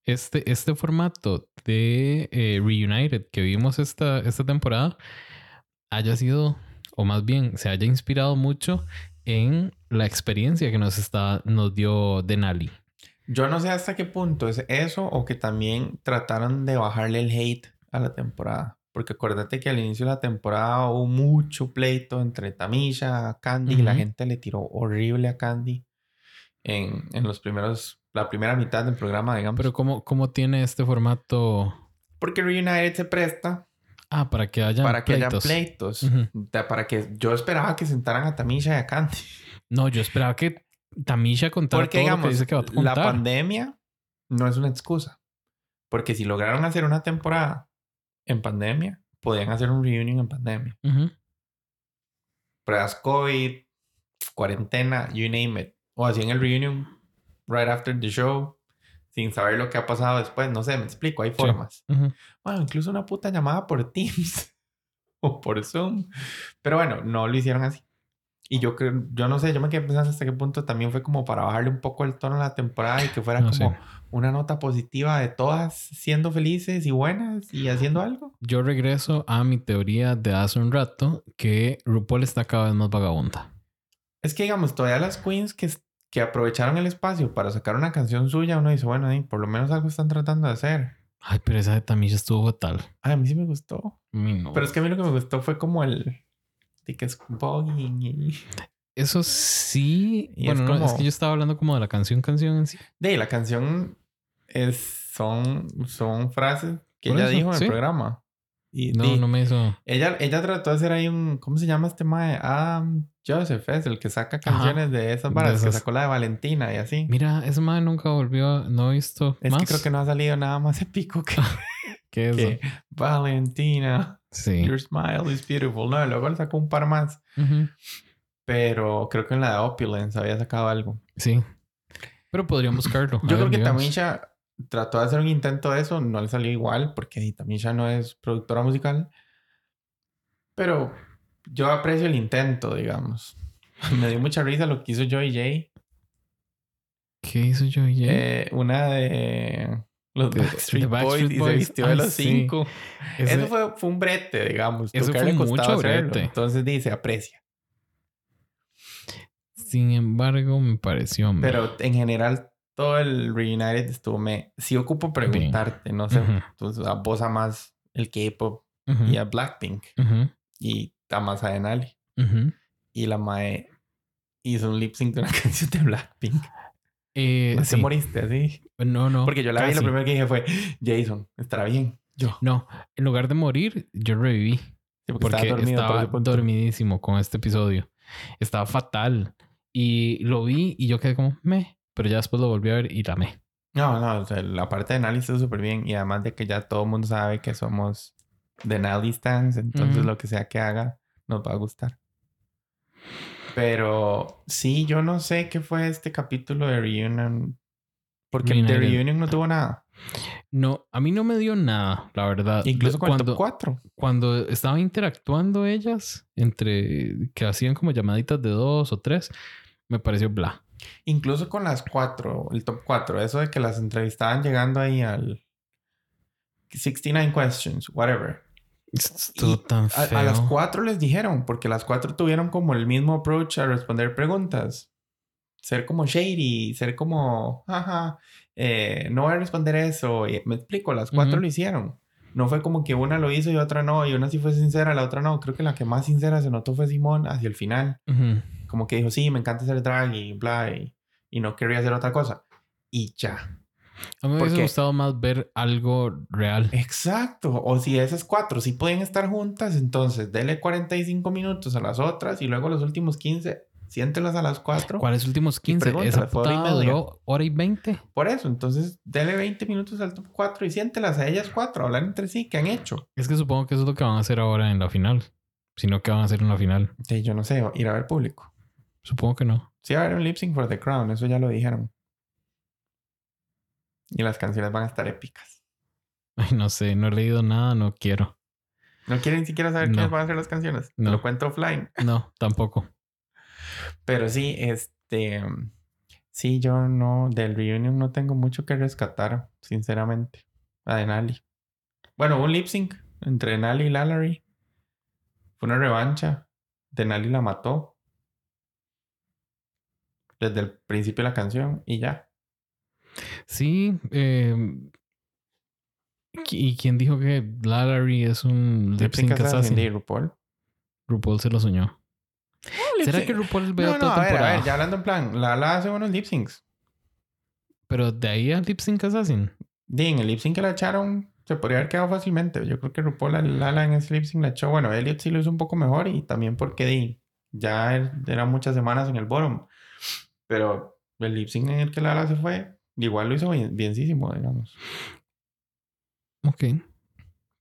este, este formato de eh, Reunited que vimos esta, esta temporada, haya sido, o más bien se haya inspirado mucho en la experiencia que nos, está, nos dio Denali. Yo no sé hasta qué punto es eso o que también trataron de bajarle el hate a la temporada. Porque acuérdate que al inicio de la temporada hubo mucho pleito entre Tamisha, Candy, y la gente le tiró horrible a Candy en, en los primeros, la primera mitad del programa, digamos. Pero ¿cómo, cómo tiene este formato? porque Reunited se presta Ah, para que haya para que haya pleitos. pleitos. Ujú. Da- Para que yo esperaba que sentaran a Tamisha y a Candy. No, yo esperaba que Tamisha contara Porque, todo lo que digamos, dice que va a la contar. pandemia no es una excusa. Porque si lograron hacer una temporada en pandemia, podían hacer un reunion en pandemia. Ujú. Pruebas COVID, cuarentena, you name it. O hacían el reunion right after the show, sin saber lo que ha pasado después. No sé, me explico, hay formas. Ujú. Bueno, incluso una puta llamada por Teams o por Zoom. Pero bueno, no lo hicieron así. Y yo creo, yo no sé, yo me quedé pensando hasta qué punto también fue como para bajarle un poco el tono a la temporada y que fuera No como sé. una nota positiva de todas siendo felices y buenas y haciendo algo. Yo regreso a mi teoría de hace un rato que RuPaul está cada vez más vagabunda. Es que digamos, todavía las queens que, que aprovecharon el espacio para sacar una canción suya, uno dice, bueno, ahí, por lo menos algo están tratando de hacer. Ay, pero esa de Tamisha estuvo fatal. Ay, a mí sí me gustó. No. Pero es que a mí lo que me gustó fue como el... De que es y... Eso sí. Y bueno, es no, es como- que yo estaba hablando como de la canción, canción en sí. De la canción es, son, son frases que ella eso, dijo en sí. el programa. Y No, no me hizo. ella, ella trató de hacer ahí un, ¿cómo se llama este mae? Adam Joseph es el que saca canciones de esas varas, que sacó la de Valentina y así. Mira, esa madre nunca volvió. No he visto. es más que creo que no ha salido nada más épico que, eso. que Valentina. Sí. Your smile is beautiful. No, luego le sacó un par más. Pero creo que en la de Opulence había sacado algo. Sí. Pero podrían buscarlo. Yo creo que digamos. Tamisha trató de hacer un intento de eso, no le salió igual porque Tamisha no es productora musical. Pero yo aprecio el intento, digamos. Me dio mucha risa lo que hizo Joy J. ¿Qué hizo yo y Eh, una de los De- Backstreet, Boys Backstreet y se Boys. vistió de los sí. cinco. Ese- Eso fue, fue un brete, digamos. Eso fue él le costaba mucho hacerlo. brete. Entonces dice, aprecia. Sin embargo, me pareció. Pero en general, todo el Reunited estuvo me. Sí ocupo preguntarte, no sé, Ujú. tú a vos amas el K-pop y a Blackpink y amas a Denali. ujú. Y la mae hizo un lip sync de una canción de Blackpink. Eh, ¿No te moriste así? No, no. Porque yo la vi y lo primero que dije fue, Jason, estará bien. Yo. No, en lugar de morir, yo reviví. Sí, porque, Porque estaba dormido dormidísimo con este episodio. Estaba fatal. Y lo vi y yo quedé como, me. Pero ya después lo volví a ver y la me. No, no, o sea, la parte de Nally está súper bien. Y además de que ya todo el mundo sabe que somos de Nally stands, entonces lo que sea que haga nos va a gustar. Pero sí, yo no sé qué fue este capítulo de Reunion. Porque el de. Reunion no tuvo nada. No, a mí no me dio nada, la verdad. Incluso con cuando, el top 4. cuando estaban interactuando ellas, entre que hacían como llamaditas de dos o tres, me pareció bla. Incluso con las 4, el top 4. Eso de que las entrevistaban llegando ahí al 69 questions, whatever. Estuvo tan feo. a las cuatro les dijeron, porque las cuatro tuvieron como el mismo approach a responder preguntas. Ser como shady, ser como, jaja, eh, no voy a responder eso. Y me explico, las cuatro lo hicieron. No fue como que una lo hizo y otra no, y una sí fue sincera, la otra no. Creo que la que más sincera se notó fue Simón hacia el final. Como que dijo, sí, me encanta hacer drag y bla, y, y no quería hacer otra cosa. Y ya. A mí me hubiese gustado más ver algo real. Exacto. O si esas cuatro sí pueden estar juntas, entonces dele 45 minutos a las otras y luego los últimos 15, siéntelas a las cuatro. ¿Cuáles últimos 15? pregúntale, Esa hora y media. duró hora y 20. Por eso, entonces dele 20 minutos al top 4 y siéntelas a ellas cuatro, hablar entre sí, ¿qué han hecho? Es que supongo que eso es lo que van a hacer ahora en la final. Si no, ¿qué van a hacer en la final? Sí, yo no sé, ir a ver público. Supongo que no. Sí, va a haber un lip sync for the crown, eso ya lo dijeron. Y las canciones van a estar épicas. Ay, no sé, no he leído nada, no quiero. ¿No quieren ni siquiera saber No. quiénes van a hacer las canciones? Te No. lo cuento offline. No, tampoco. Pero sí, este. Sí, yo no. Del reunion no tengo mucho que rescatar, sinceramente. A Denali. Bueno, un lip sync entre Denali y Lallery. Fue una revancha. Denali la mató. Desde el principio de la canción y ya. Sí. eh, ¿Y quién dijo que Lallery es un lip sync assassin de RuPaul. RuPaul se lo soñó. ¿Será que RuPaul veo No, a ver, a temporada? ver, ya hablando en plan. Lala hace buenos lip syncs. Pero de ahí a lip sync assassin. Di, en el lip sync que la echaron, se podría haber quedado fácilmente. Yo creo que RuPaul a Lala en ese lip sync la echó. Bueno, Elliot sí lo hizo un poco mejor y también porque ya er- eran muchas semanas en el bottom. Pero el lip sync en el que Lala se fue, igual lo hizo bien, bienísimo, digamos. Ok.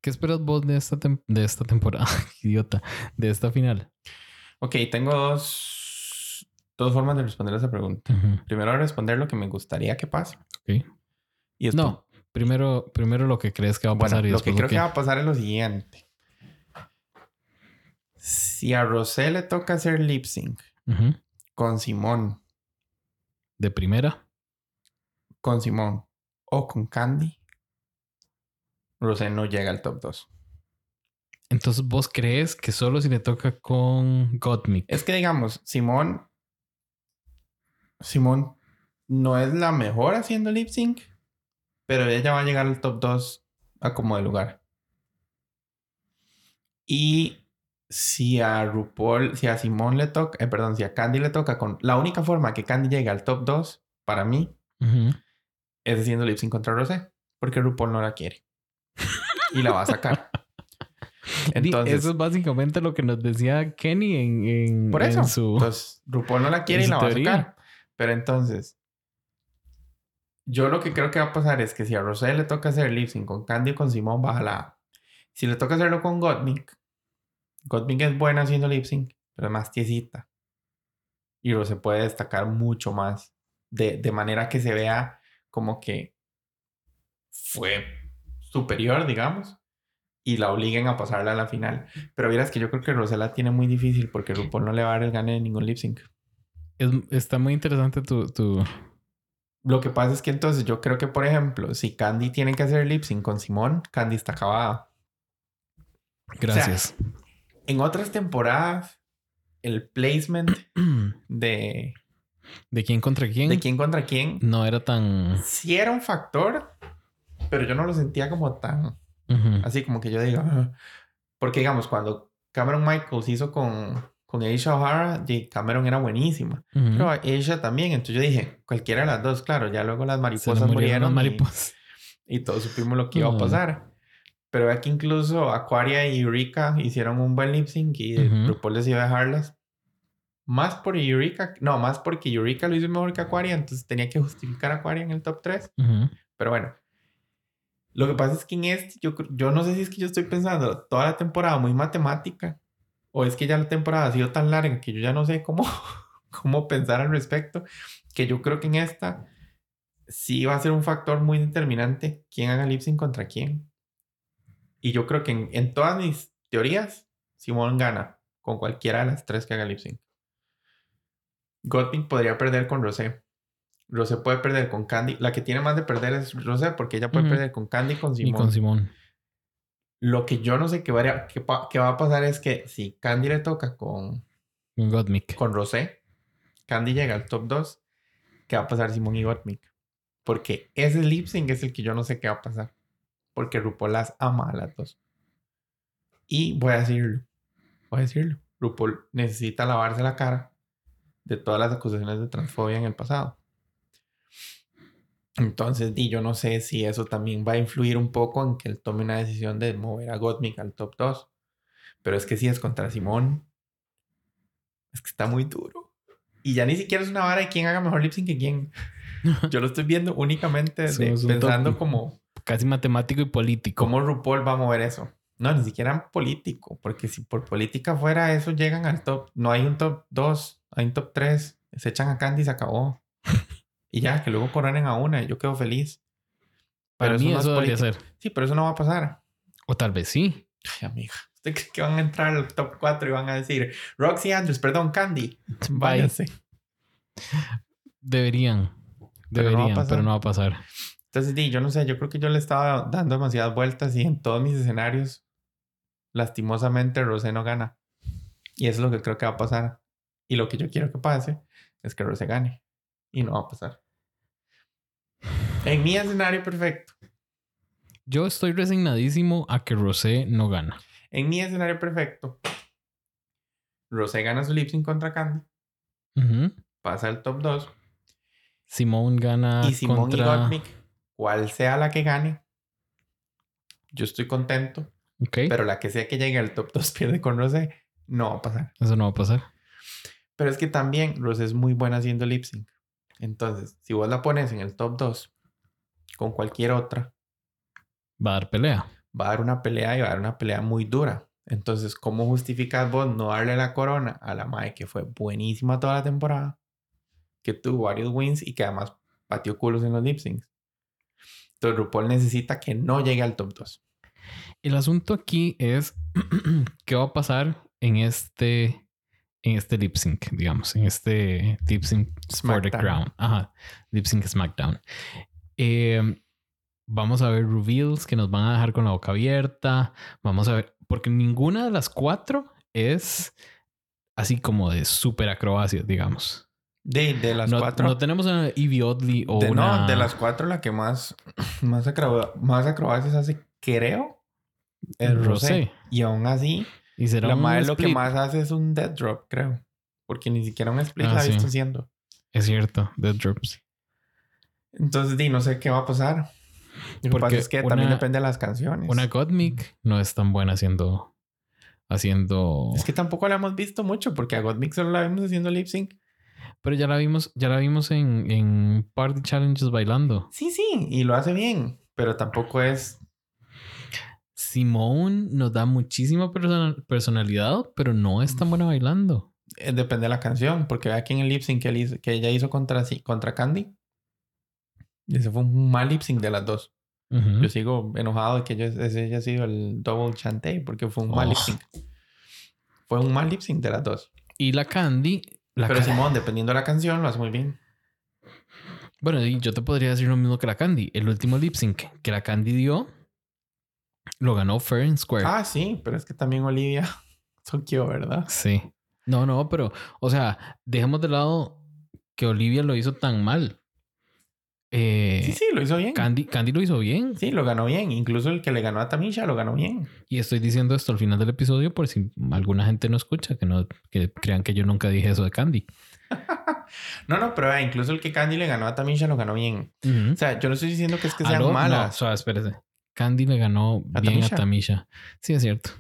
¿Qué esperas vos de esta, de esta temporada? Idiota. De esta final. Ok, tengo dos, dos formas de responder a esa pregunta. Ujú. Primero, responder lo que me gustaría que pase. Ok. Y después, No, primero, primero lo que crees que va a Bueno, pasar y lo que creo que va a pasar es lo siguiente. Si a Rosé le toca hacer lip sync Ujú. con Simón, De primera. Con Simón o con Candy, Rosé no llega al top 2. Entonces vos crees que solo si le toca con Gottmik. Es que digamos, Simón, Simón no es la mejor haciendo lip sync, pero ella va a llegar al top 2 a como de lugar. Y si a RuPaul, si a Simón le toca, eh, perdón, si a Candy le toca con la única forma que Candy llegue al top 2 para mí. Es haciendo lip sync contra Rosé, porque RuPaul no la quiere. y la va a sacar. Entonces, eso es básicamente lo que nos decía Kenny en, en- Por en eso. su... Entonces, RuPaul no la quiere y la va a sacar. Pero entonces, yo lo que creo que va a pasar es que si a Rosé le toca hacer lip sync con Candy o con Simón, baja la. Si le toca hacerlo con Gottmik, Gottmik es buena haciendo lip sync, pero es más tiesita. Y Rosé puede destacar mucho más. De, de manera que se vea como que fue superior, digamos. Y la obliguen a pasarla a la final. Pero vieras que yo creo que Rosé la tiene muy difícil porque RuPaul no le va a dar el gane de ningún lip sync. Es- está muy interesante tu... tu... Lo que pasa es que entonces yo creo que, por ejemplo, si Candy tiene que hacer lip sync con Simón, Candy está acabada. Gracias. En otras temporadas, el placement de, ¿De quién contra quién? de quién contra quién, No era tan. sí era un factor, pero yo no lo sentía como tan así como que yo diga, "Ah". porque digamos, cuando Cameron Michaels hizo con, con Aisha O'Hara, y Cameron era buenísima. Ujú. Pero Aisha también, entonces yo dije, cualquiera de las dos, claro, ya luego las mariposas murieron las y- mariposas. y, todos supimos lo que iba a pasar. Pero aquí incluso Aquaria y Eureka hicieron un buen lip sync y Ujú. RuPaul decidió dejarlas. Más por Eureka, no, más porque Eureka lo hizo mejor que Aquaria, entonces tenía que justificar a Aquaria en el top 3. Ujú. Pero bueno, lo que pasa es que en este, yo, yo no sé si es que yo estoy pensando toda la temporada muy matemática o es que ya la temporada ha sido tan larga que yo ya no sé cómo, cómo pensar al respecto, que yo creo que en esta sí va a ser un factor muy determinante quién haga lip sync contra quién. Y yo creo que en, en todas mis teorías, Simón gana con cualquiera de las tres que haga lip sync. Gottmik podría perder con Rosé. Rosé puede perder con Candy. La que tiene más de perder es Rosé porque ella puede perder con Candy y con Y Simón. con Simón. Lo que yo no sé qué va, qué va a pasar es que si Candy le toca con, Con Gottmik. con Rosé, Candy llega al top 2, ¿qué va a pasar Simón y Gottmik? Porque ese lip sync es el que yo no sé qué va a pasar. Porque RuPaul las ama a las dos. Y voy a decirlo. Voy a decirlo. RuPaul necesita lavarse la cara de todas las acusaciones de transfobia en el pasado. Entonces, di, yo no sé si eso también va a influir un poco en que él tome una decisión de mover a Gottmik al top 2. Pero es que si es contra Simón, es que está muy duro. Y ya ni siquiera es una vara de quién haga mejor lip sync que quién. Yo lo estoy viendo únicamente de- pensando top. como Casi matemático y político. cómo RuPaul va a mover eso. No, ni siquiera político, porque si por política fuera eso, llegan al top. No hay un top 2, hay un top 3. Se echan a Candy y se acabó. y ya, que luego coronen a una y yo quedo feliz. Para mí eso no eso debería ser. Sí, pero eso no va a pasar. O tal vez sí. Ay, amiga. ¿Usted cree que van a entrar al top 4 y van a decir Roxy Andrews, perdón, Candy? Váyanse. Deberían. Pero no Deberían, pero no va a pasar. Entonces, di, yo no sé, yo creo que yo le estaba dando demasiadas vueltas y en todos mis escenarios, lastimosamente, Rosé no gana. Y eso es lo que creo que va a pasar. Y lo que yo quiero que pase es que Rosé gane. Y no va a pasar. En mi escenario perfecto, Yo estoy resignadísimo a que Rosé no gana. en mi escenario perfecto, Rosé gana su lip sync contra Candy, Ujú. pasa al top 2 Simón gana y Simón y. Gottmik, cual sea la que gane, yo estoy contento, Ok. pero la que sea que llegue al top 2 pierde con Rosé, no va a pasar. Eso no va a pasar. Pero es que también Rosé es muy buena haciendo lip sync. Entonces, si vos la pones en el top 2 con cualquier otra, Va a dar pelea. va a dar una pelea y va a dar una pelea muy dura. Entonces, ¿cómo justificas vos no darle la corona a la Mae que fue buenísima toda la temporada? Que tuvo varios wins y que además pateó culos en los lip syncs. Entonces, RuPaul necesita que no llegue al top 2. El asunto aquí es qué va a pasar en este en este lip sync, digamos, en este lip sync for the SmackDown. crown. Ajá, lip sync SmackDown. Eh, vamos a ver reveals que nos van a dejar con la boca abierta. Vamos a ver, porque ninguna de las cuatro es así como de super acrobacia, digamos. De, de las no, cuatro. no tenemos una Evie Oddly o de, una... No, de las cuatro, la que más, más, acroba- más acrobacias hace, creo, es Rosé. Rosé. Y aún así, Y será la madre lo que más hace es un dead drop, creo. Porque ni siquiera un split Ah, la sí. visto haciendo. Es cierto, Dead Drops. Entonces, di, no sé qué va a pasar. Lo que pasa es que también depende de las canciones. Una Gottmik no es tan buena haciendo. Haciendo. Es que tampoco la hemos visto mucho porque a Godmix solo la vemos haciendo lip sync. Pero ya la vimos, ya la vimos en, en Party Challenges bailando. Sí, sí, y lo hace bien, pero tampoco es. Simone nos da muchísima persona- personalidad, pero no es tan buena bailando. eh, depende de la canción, porque vea que en el lip sync que, él hizo- que ella hizo contra, contra Candy, ese fue un mal lip sync de las dos. Yo sigo enojado de que ella- ese haya sido el double chantey porque fue un mal Oh. lip sync. Fue un mal lip sync de las dos. Y la Candy. La Pero Ca- Simón, dependiendo de la canción, lo hace muy bien. Bueno, y yo te podría decir lo mismo que la Candy. El último lip sync que la Candy dio lo ganó Fair and Square. Ah, sí, pero es que también Olivia Tokio, ¿verdad? Sí. No, no, pero, o sea, dejemos de lado que Olivia lo hizo tan mal. Eh, Sí, sí, lo hizo bien. Candy, Candy lo hizo bien. Sí, lo ganó bien. Incluso el que le ganó a Tamisha lo ganó bien. Y estoy diciendo esto al final del episodio por si alguna gente no escucha, que no que crean que yo nunca dije eso de Candy. No, no, pero vea, incluso el que Candy le ganó a Tamisha lo ganó bien. O sea, yo no estoy diciendo que es que sean Aló, No, malas. suave, espérese. Candy le ganó ¿A bien Tamisha? a Tamisha. Sí, es cierto.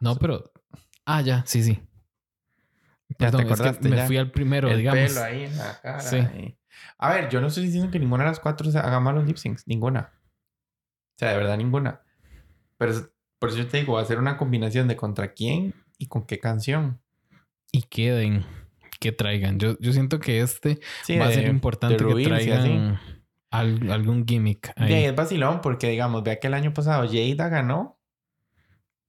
No, pero. Ah, ya, sí, sí. Ya te Perdón, es que acordaste, me ya. fui al primero, el digamos. pelo ahí en la cara. Sí. A ver, yo no estoy diciendo que ninguna de las cuatro haga malos lip syncs. Ninguna. O sea, de verdad ninguna. Pero por eso yo te digo, va a ser una combinación de contra quién y con qué canción. Y queden, que traigan. Yo, yo siento que este Sí, va a ser importante que traigan al- algún gimmick ahí. ahí es vacilón porque, digamos, vea que el año pasado Jada ganó.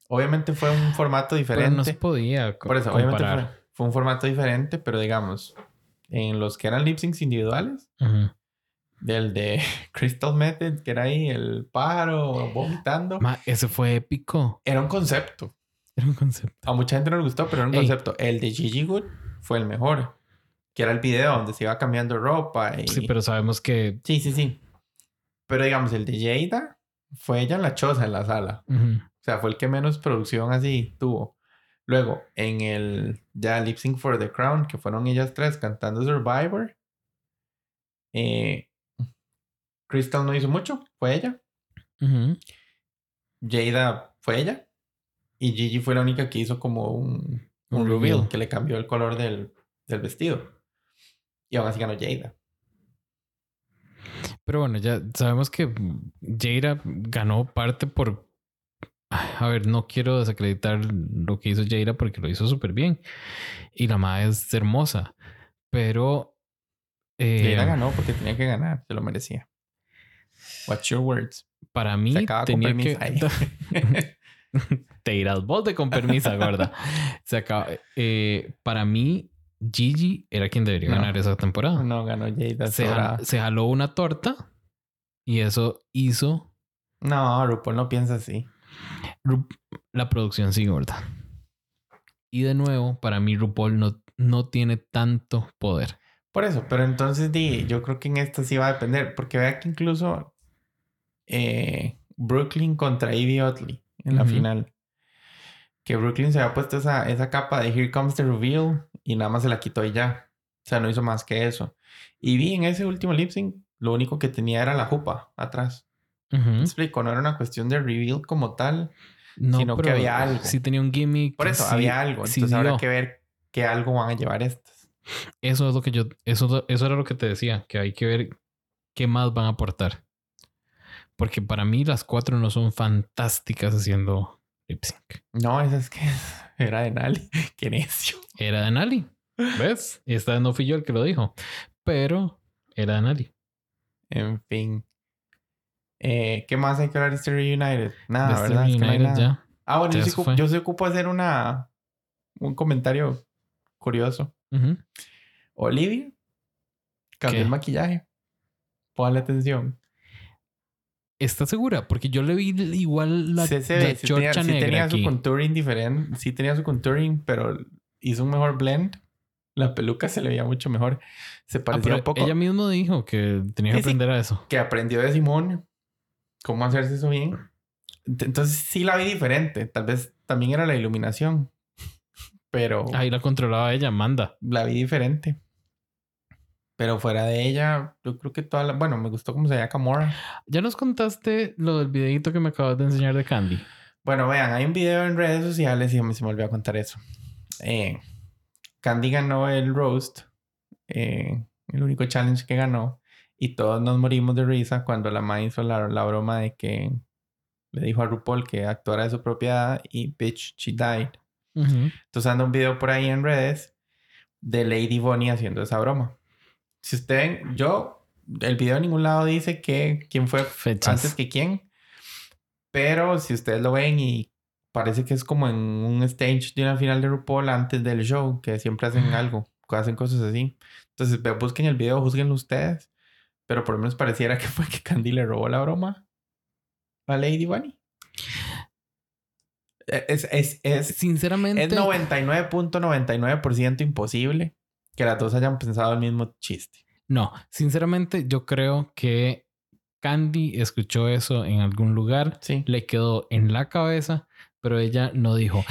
Obviamente fue un formato Pero diferente. no se podía co- Por eso, obviamente comparar. fue, fue un formato diferente, pero digamos, en los que eran lip syncs individuales, Ujú. del de Crystal Method, que era ahí el pájaro vomitando, Ma, ese fue épico. era un concepto. Era un concepto. A mucha gente no le gustó, pero era un Ey. concepto. El de Gigi Good fue el mejor, que era el video donde se iba cambiando ropa. Y... Sí, pero sabemos que. sí, sí, sí. Pero digamos, el de Jada fue ella en la choza en la sala. O sea, fue el que menos producción así tuvo. Luego, en el ya Lip Sync for the Crown, que fueron ellas tres cantando Survivor, eh, Crystal no hizo mucho, fue ella. Jada fue ella. Y Gigi fue la única que hizo como un, un Un reveal, reveal. que le cambió el color del, del vestido. Y aún así ganó Jada. Pero bueno, ya sabemos que Jada ganó parte por. A ver, no quiero desacreditar lo que hizo Jada porque lo hizo súper bien. Y la madre es hermosa. Pero. eh, Jada ganó porque tenía que ganar, se lo merecía. What's your words? Para mí Se acaba con tenía que. Te irás vos de con permiso, gorda. Se acaba. eh, para mí, Gigi era quien debería No. ganar esa temporada. no ganó Jada. se, sobrada. jal- se jaló una torta y eso hizo No, RuPaul no piensa así. Ru- la producción sí, gorda. Y de nuevo, para mí RuPaul no, no tiene tanto poder. Por eso, pero entonces di, yo creo que en esta sí va a depender, porque vea que incluso eh, Brooklyn contra Evie Oddly en la final, que Brooklyn se había puesto esa, esa capa de Here Comes the Reveal y nada más se la quitó y ya. O sea, no hizo más que eso. Y vi en ese último lip sync, lo único que tenía era la jupa atrás. ¿Me explico? No era una cuestión de reveal como tal. No, Sino que había algo. Sí tenía un gimmick. Por eso sí- había algo. sí Entonces habrá dio. que ver qué algo van a llevar estas. Eso es lo que yo... Eso, eso era lo que te decía. Que hay que ver qué más van a aportar. Porque para mí las cuatro no son fantásticas haciendo lip sync. No, esa es que era de Nali. Qué necio. Era de Nali. ¿Ves? Esta no fui yo el que lo dijo. Pero era de Nali. En fin. Eh, ¿Qué más hay que hablar de este Reunited? Nada, De ¿verdad? Es que no hay nada. ya. Ah, bueno, yo Ya sí, se yo sí ocupo hacer una, un comentario curioso. Ujú. Olivia cambió ¿Qué? el maquillaje. Póngale atención. ¿Estás segura? Porque yo le vi igual la, Sí se la sí tenía, sí negra tenía aquí. su contouring diferente. Sí tenía su contouring, pero hizo un mejor blend. La peluca se le veía mucho mejor. Se Ah, parecía pero un poco Ella mismo dijo que tenía que Sí, aprender a eso. que aprendió de Simón cómo hacerse eso bien. Ent- Entonces sí la vi diferente. Tal vez también era la iluminación. Pero Ahí la controlaba ella, manda. la vi diferente. Pero fuera de ella, yo creo que toda la... Bueno, me gustó cómo se veía Camora. Ya nos contaste lo del videito que me acabas de enseñar de Candy. Bueno, vean, hay un video en redes sociales y a mí se me olvidó contar eso. Eh, Candy ganó el roast, eh, el único challenge que ganó, y todos nos morimos de risa cuando la ma hizo la, la broma de que le dijo a RuPaul que actuara de su propiedad y bitch, she died. Entonces anda un video por ahí en redes de Lady Bonnie haciendo esa broma. Si ustedes ven, yo, el video en ningún lado dice que quién fue Fechas. antes que quién. Pero si ustedes lo ven y parece que es como en un stage de una final de RuPaul antes del show, que siempre hacen algo, que hacen cosas así. Entonces busquen el video, juzguenlo ustedes. Pero por lo menos pareciera que fue que Candy le robó la broma a Lady Bunny. E, Es, es, es, Sinceramente, es 99.99% imposible que las dos hayan pensado el mismo chiste. No, sinceramente yo creo que Candy escuchó eso en algún lugar, Sí. le quedó en la cabeza, pero ella no dijo,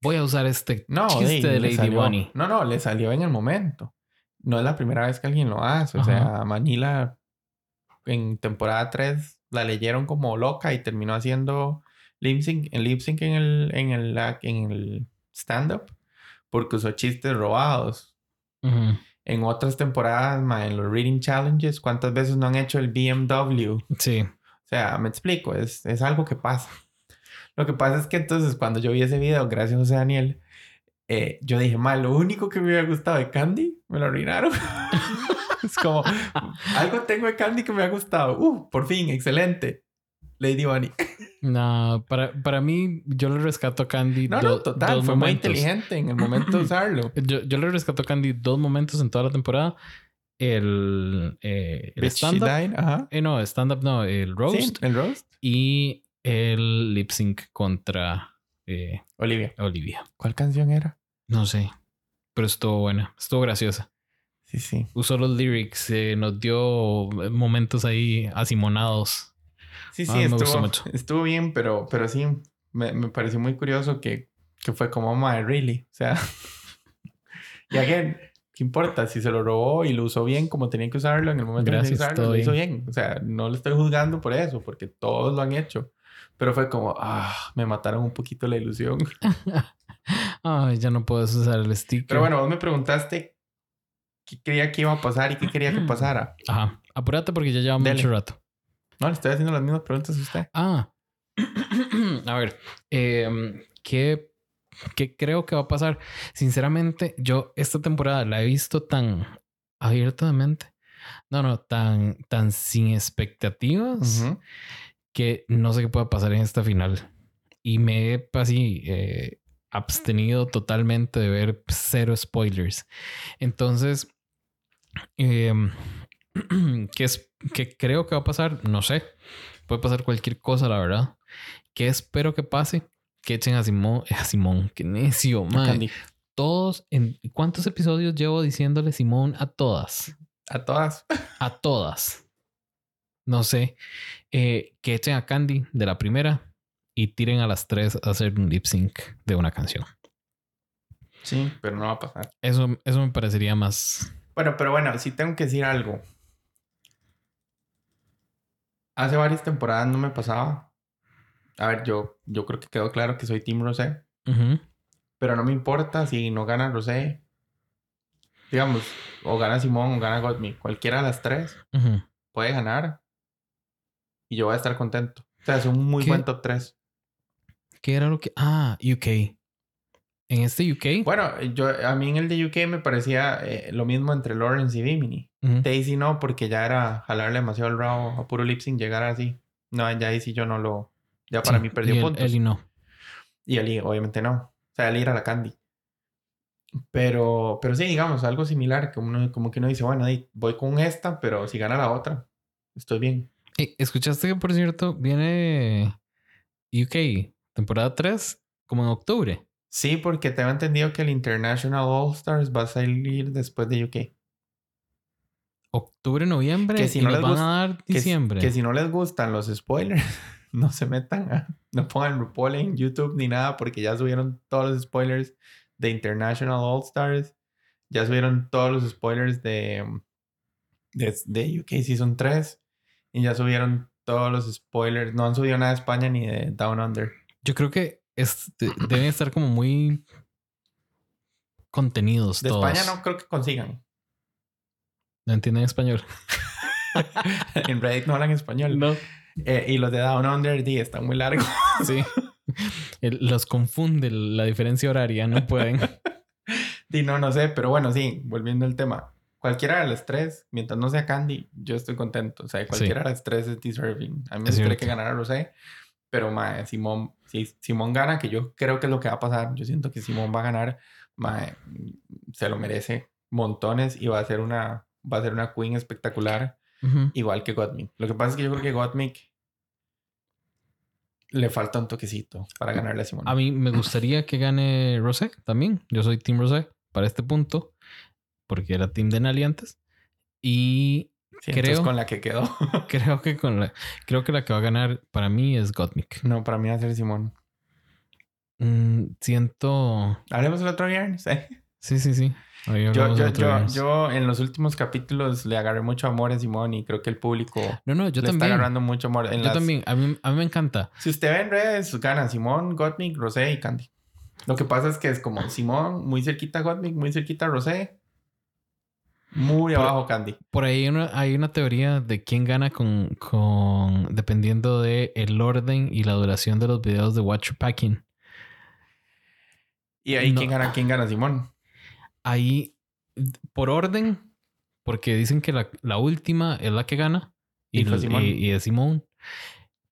voy a usar este No, chiste de Lady salió- Bunny. No, no, le salió en el momento. No es la primera vez que alguien lo hace. O Ajá. sea, Manila en temporada 3 la leyeron como loca y terminó haciendo lip sync, lip sync en el, en el, en el stand-up porque usó chistes robados. En otras temporadas, ma, en los reading challenges, ¿cuántas veces no han hecho el BMW? Sí, O sea, me explico, es, es algo que pasa. Lo que pasa es que entonces cuando yo vi ese video, gracias a José Daniel, eh, yo dije, mal, lo único que me hubiera gustado de Candy, me lo arruinaron. es como, algo tengo de Candy que me ha gustado. Uh, por fin, excelente. Lady Bunny. no, para, para mí yo le rescato a Candy No, do- no, total, fue muy inteligente en el momento de usarlo. Yo, yo le rescato a Candy dos momentos en toda la temporada. El, eh, el stand-up. Eh, no, stand-up no, el Sí, roast. el roast. Y el lip sync contra eh, Olivia. Olivia. ¿Cuál canción era? No sé, pero estuvo buena, estuvo graciosa. Sí, sí. Usó los lyrics, eh, nos dio momentos ahí asimonados. Sí, Ah, sí, me gustó estuvo, mucho. estuvo bien, pero, pero sí, me, me pareció muy curioso que, que fue como, my, really. O sea, y again, ¿qué importa? Si se lo robó y lo usó bien como tenía que usarlo en el momento que tenía que Gracias, usarlo, lo hizo bien. O sea, no le estoy juzgando por eso, porque todos lo han hecho. Pero fue como, ah, me mataron un poquito la ilusión. Ay, ya no puedes usar el sticker. Pero bueno, vos me preguntaste qué creía que iba a pasar y qué quería que pasara. Ajá, apúrate porque ya lleva mucho rato. No, le estoy haciendo las mismas preguntas a usted. Ah, a ver, em, ¿qué, ¿qué creo que va a pasar? Sinceramente, yo esta temporada la he visto tan abiertamente. No, no, tan, tan sin expectativas. Que no sé qué pueda pasar en esta final. Y me he así eh, abstenido totalmente de ver cero spoilers. Entonces, em, ¿qué, es, ¿qué creo que va a pasar? No sé. Puede pasar cualquier cosa, la verdad. ¿Qué espero que pase? Que echen a Simón. A Simón, qué necio. Candy. Todos, en, ¿cuántos episodios llevo diciéndole Simón a todas? A todas. a todas. No sé. eh, que echen a Candy de la primera y tiren a las tres a hacer un lip sync de una canción. Sí, pero no va a pasar. Eso, eso me parecería más. Bueno, pero bueno, sí tengo que decir algo. Hace varias temporadas no me pasaba. A ver, yo, yo creo que quedó claro que soy Team Rosé. Pero no me importa si no gana Rosé. Digamos, o gana Simón o gana Gottmik. Cualquiera de las tres puede ganar. Y yo voy a estar contento. O sea, es un muy ¿Qué? buen top 3. ¿Qué era lo que.? Ah, UK. En este UK. Bueno, yo, a mí en el de UK me parecía eh, lo mismo entre Lawrence y Bimini. Ujú. Daisy no, porque ya era jalarle demasiado el rabo a puro lip sync llegar así. No, ya Daisy yo no lo. Ya para Sí, mí perdió y el- puntos. Eli no. Y Ali, obviamente no. O sea, Ali era la Candy. Pero, pero sí, digamos, algo similar. Como, uno, como que uno dice, bueno, voy con esta, pero si gana la otra, estoy bien. Eh, ¿Escuchaste que, por cierto, viene UK, temporada 3, como en octubre? Sí, porque tengo entendido que el International All Stars va a salir después de UK. Octubre, noviembre. Que si y no les van gusta- a dar Que, diciembre. que si no les gustan los spoilers, no se metan a, no pongan RuPaul en YouTube ni nada porque ya subieron todos los spoilers de International All Stars. Ya subieron todos los spoilers de, de, de UK Season 3. Y ya subieron todos los spoilers. No han subido nada de España ni de Down Under. Yo creo que es- de- deben estar como muy contenidos De todos. España no creo que consigan. No entienden español. en Reddit no hablan español. No. Eh, y los de Down Under, di, están muy largos. Sí. Los confunde la diferencia horaria, no pueden. Sí, no, no sé, pero bueno, sí, volviendo al tema. Cualquiera de las tres, mientras no sea Candy, yo estoy contento. O sea, cualquiera de las tres es deserving. A mí me gustaría que ganara Rosé, pero mae, Simón, si Simón gana, que yo creo que es lo que va a pasar, yo siento que Simón va a ganar, mae, se lo merece montones y va a ser una, va a ser una queen espectacular, Ujú. igual que Gottmik. Lo que pasa es que yo creo que Gottmik le falta un toquecito para ganarle a Simón. A mí me gustaría que gane Rosé también. Yo soy Team Rosé para este punto. Porque era Team Denali antes. Y Sí, Creo- con la que quedó. creo que con la, creo que la que va a ganar para mí es Gottmik. no, para mí va a ser Simón. Mm, siento. Haremos el otro viernes. ¿eh? Sí, sí, sí. Yo, yo, yo, yo en los últimos capítulos le agarré mucho amor a Simón y creo que el público no, no, yo le está también. agarrando mucho amor. En Yo las- también. A mí, a mí me encanta. Si usted ve en redes, gana Simón, Gottmik, Rosé y Candy. Lo que pasa es que es como Simón, muy cerquita Gottmik, muy cerquita Rosé. Muy abajo Candy. Por ahí hay una, hay una teoría de quién gana con, con dependiendo de el orden y la duración de los videos de Watch Packing. Y ahí No. quién gana, quién gana Simón. Ahí, por orden, porque dicen que la, la última es la que gana y, Simón. y- y es Simón.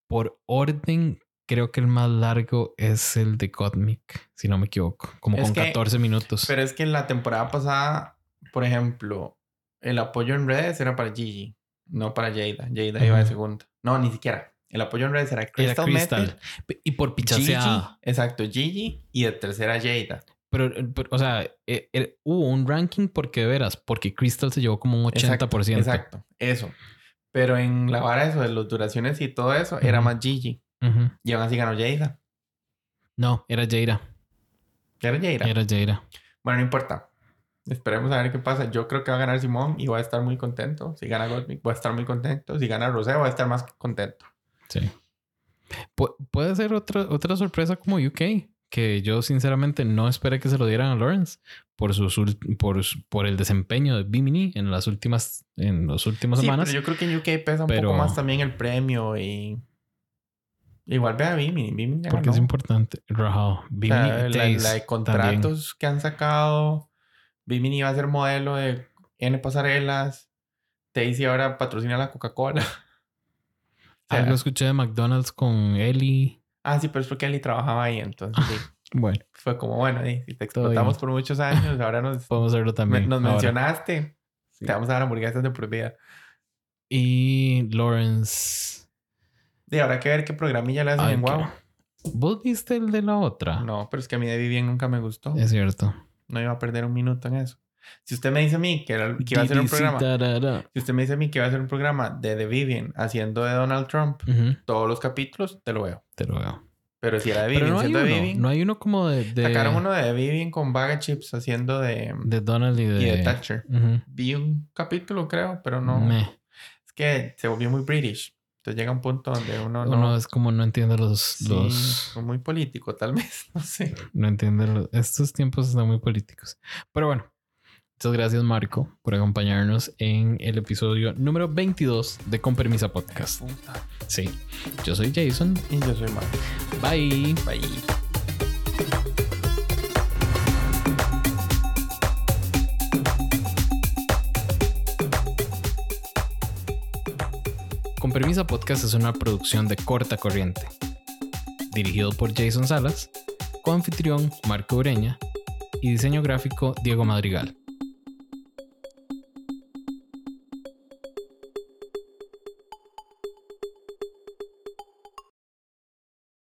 Por orden, creo que el más largo es el de Gottmik, si no me equivoco, como Es con que- 14 minutos. Pero es que en la temporada pasada, por ejemplo, el apoyo en redes era para Gigi, no para Jada. Jada iba de segunda. No, ni siquiera. El apoyo en redes era Era Crystal, Crystal. Method, Y por Gigi, pichaseada. exacto, Gigi y de tercera Jada. Pero, pero, o sea, eh, eh, hubo un ranking porque de veras, porque Crystal se llevó como un 80%. Exacto, exacto, eso. Pero en la vara eso de las duraciones y todo eso era más Gigi. Ujú. Y aún así ganó Jada. No, era Jaira. Era Jada. Era Jaira. Bueno, no importa. Esperemos a ver qué pasa. Yo creo que va a ganar Simón y voy a estar muy contento. Si gana Gottmik, voy a estar muy contento. Si gana Rosé, voy a estar más contento. Sí. Pu- puede ser otra, otra sorpresa como UK, que yo sinceramente no esperé que se lo dieran a Lawrence por, sus, por, por el desempeño de Bimini en las últimas, en las últimas Sí, semanas. pero yo creo que en UK pesa un Pero- poco más también el premio y... Igual ve a Bimini. Bimini Porque ganó. es importante. Rajao. O Bimini sea, la, la de contratos que han sacado. Bimini va a ser modelo de N pasarelas. Tazy ahora patrocina la Coca-Cola. O sea, Algo escuché de McDonald's con Ellie. ah, sí, pero es porque Eli trabajaba ahí. Entonces sí, Bueno, fue como, bueno, y si te explotamos por muchos años, ahora nos, podemos hacerlo también. nos ahora. mencionaste. Sí. Te vamos a dar hamburguesas de por vida. Y Lawrence. Y habrá que ver qué programilla le hacen Ay, en Wow. ¿Vos viste el de la otra? No, pero es que a mí de Vivian nunca me gustó. Es cierto. No iba a perder un minuto en eso. Si usted me dice a mí que, era- que iba a hacer un programa, si usted me dice a mí que iba a hacer un programa de The Vivian haciendo de Donald Trump, Ujú, todos los capítulos te lo veo. Te lo veo. Pero si era de Vivian no hay siendo de uno. Vivian, No hay uno como de. de sacaron uno de The Vivian con Bag of Chips haciendo de, De Donald y de. y de Thatcher. Ujú. Vi un capítulo, creo, pero no. Meh. Es que se volvió muy British. Entonces llega un punto donde uno no. Es como no entiende los. Sí, los muy político, tal vez. No sé. no entiende los. Estos tiempos están muy políticos. Pero bueno. Muchas gracias, Marco, por acompañarnos en el episodio número 22 de Con Permisa Podcast. Sí. Yo soy Jason. Y yo soy Mark. Bye. Bye. Con Permisa Podcast es una producción de corta corriente. Dirigido por Jason Salas, coanfitrión Marco Ureña y diseño gráfico Diego Madrigal.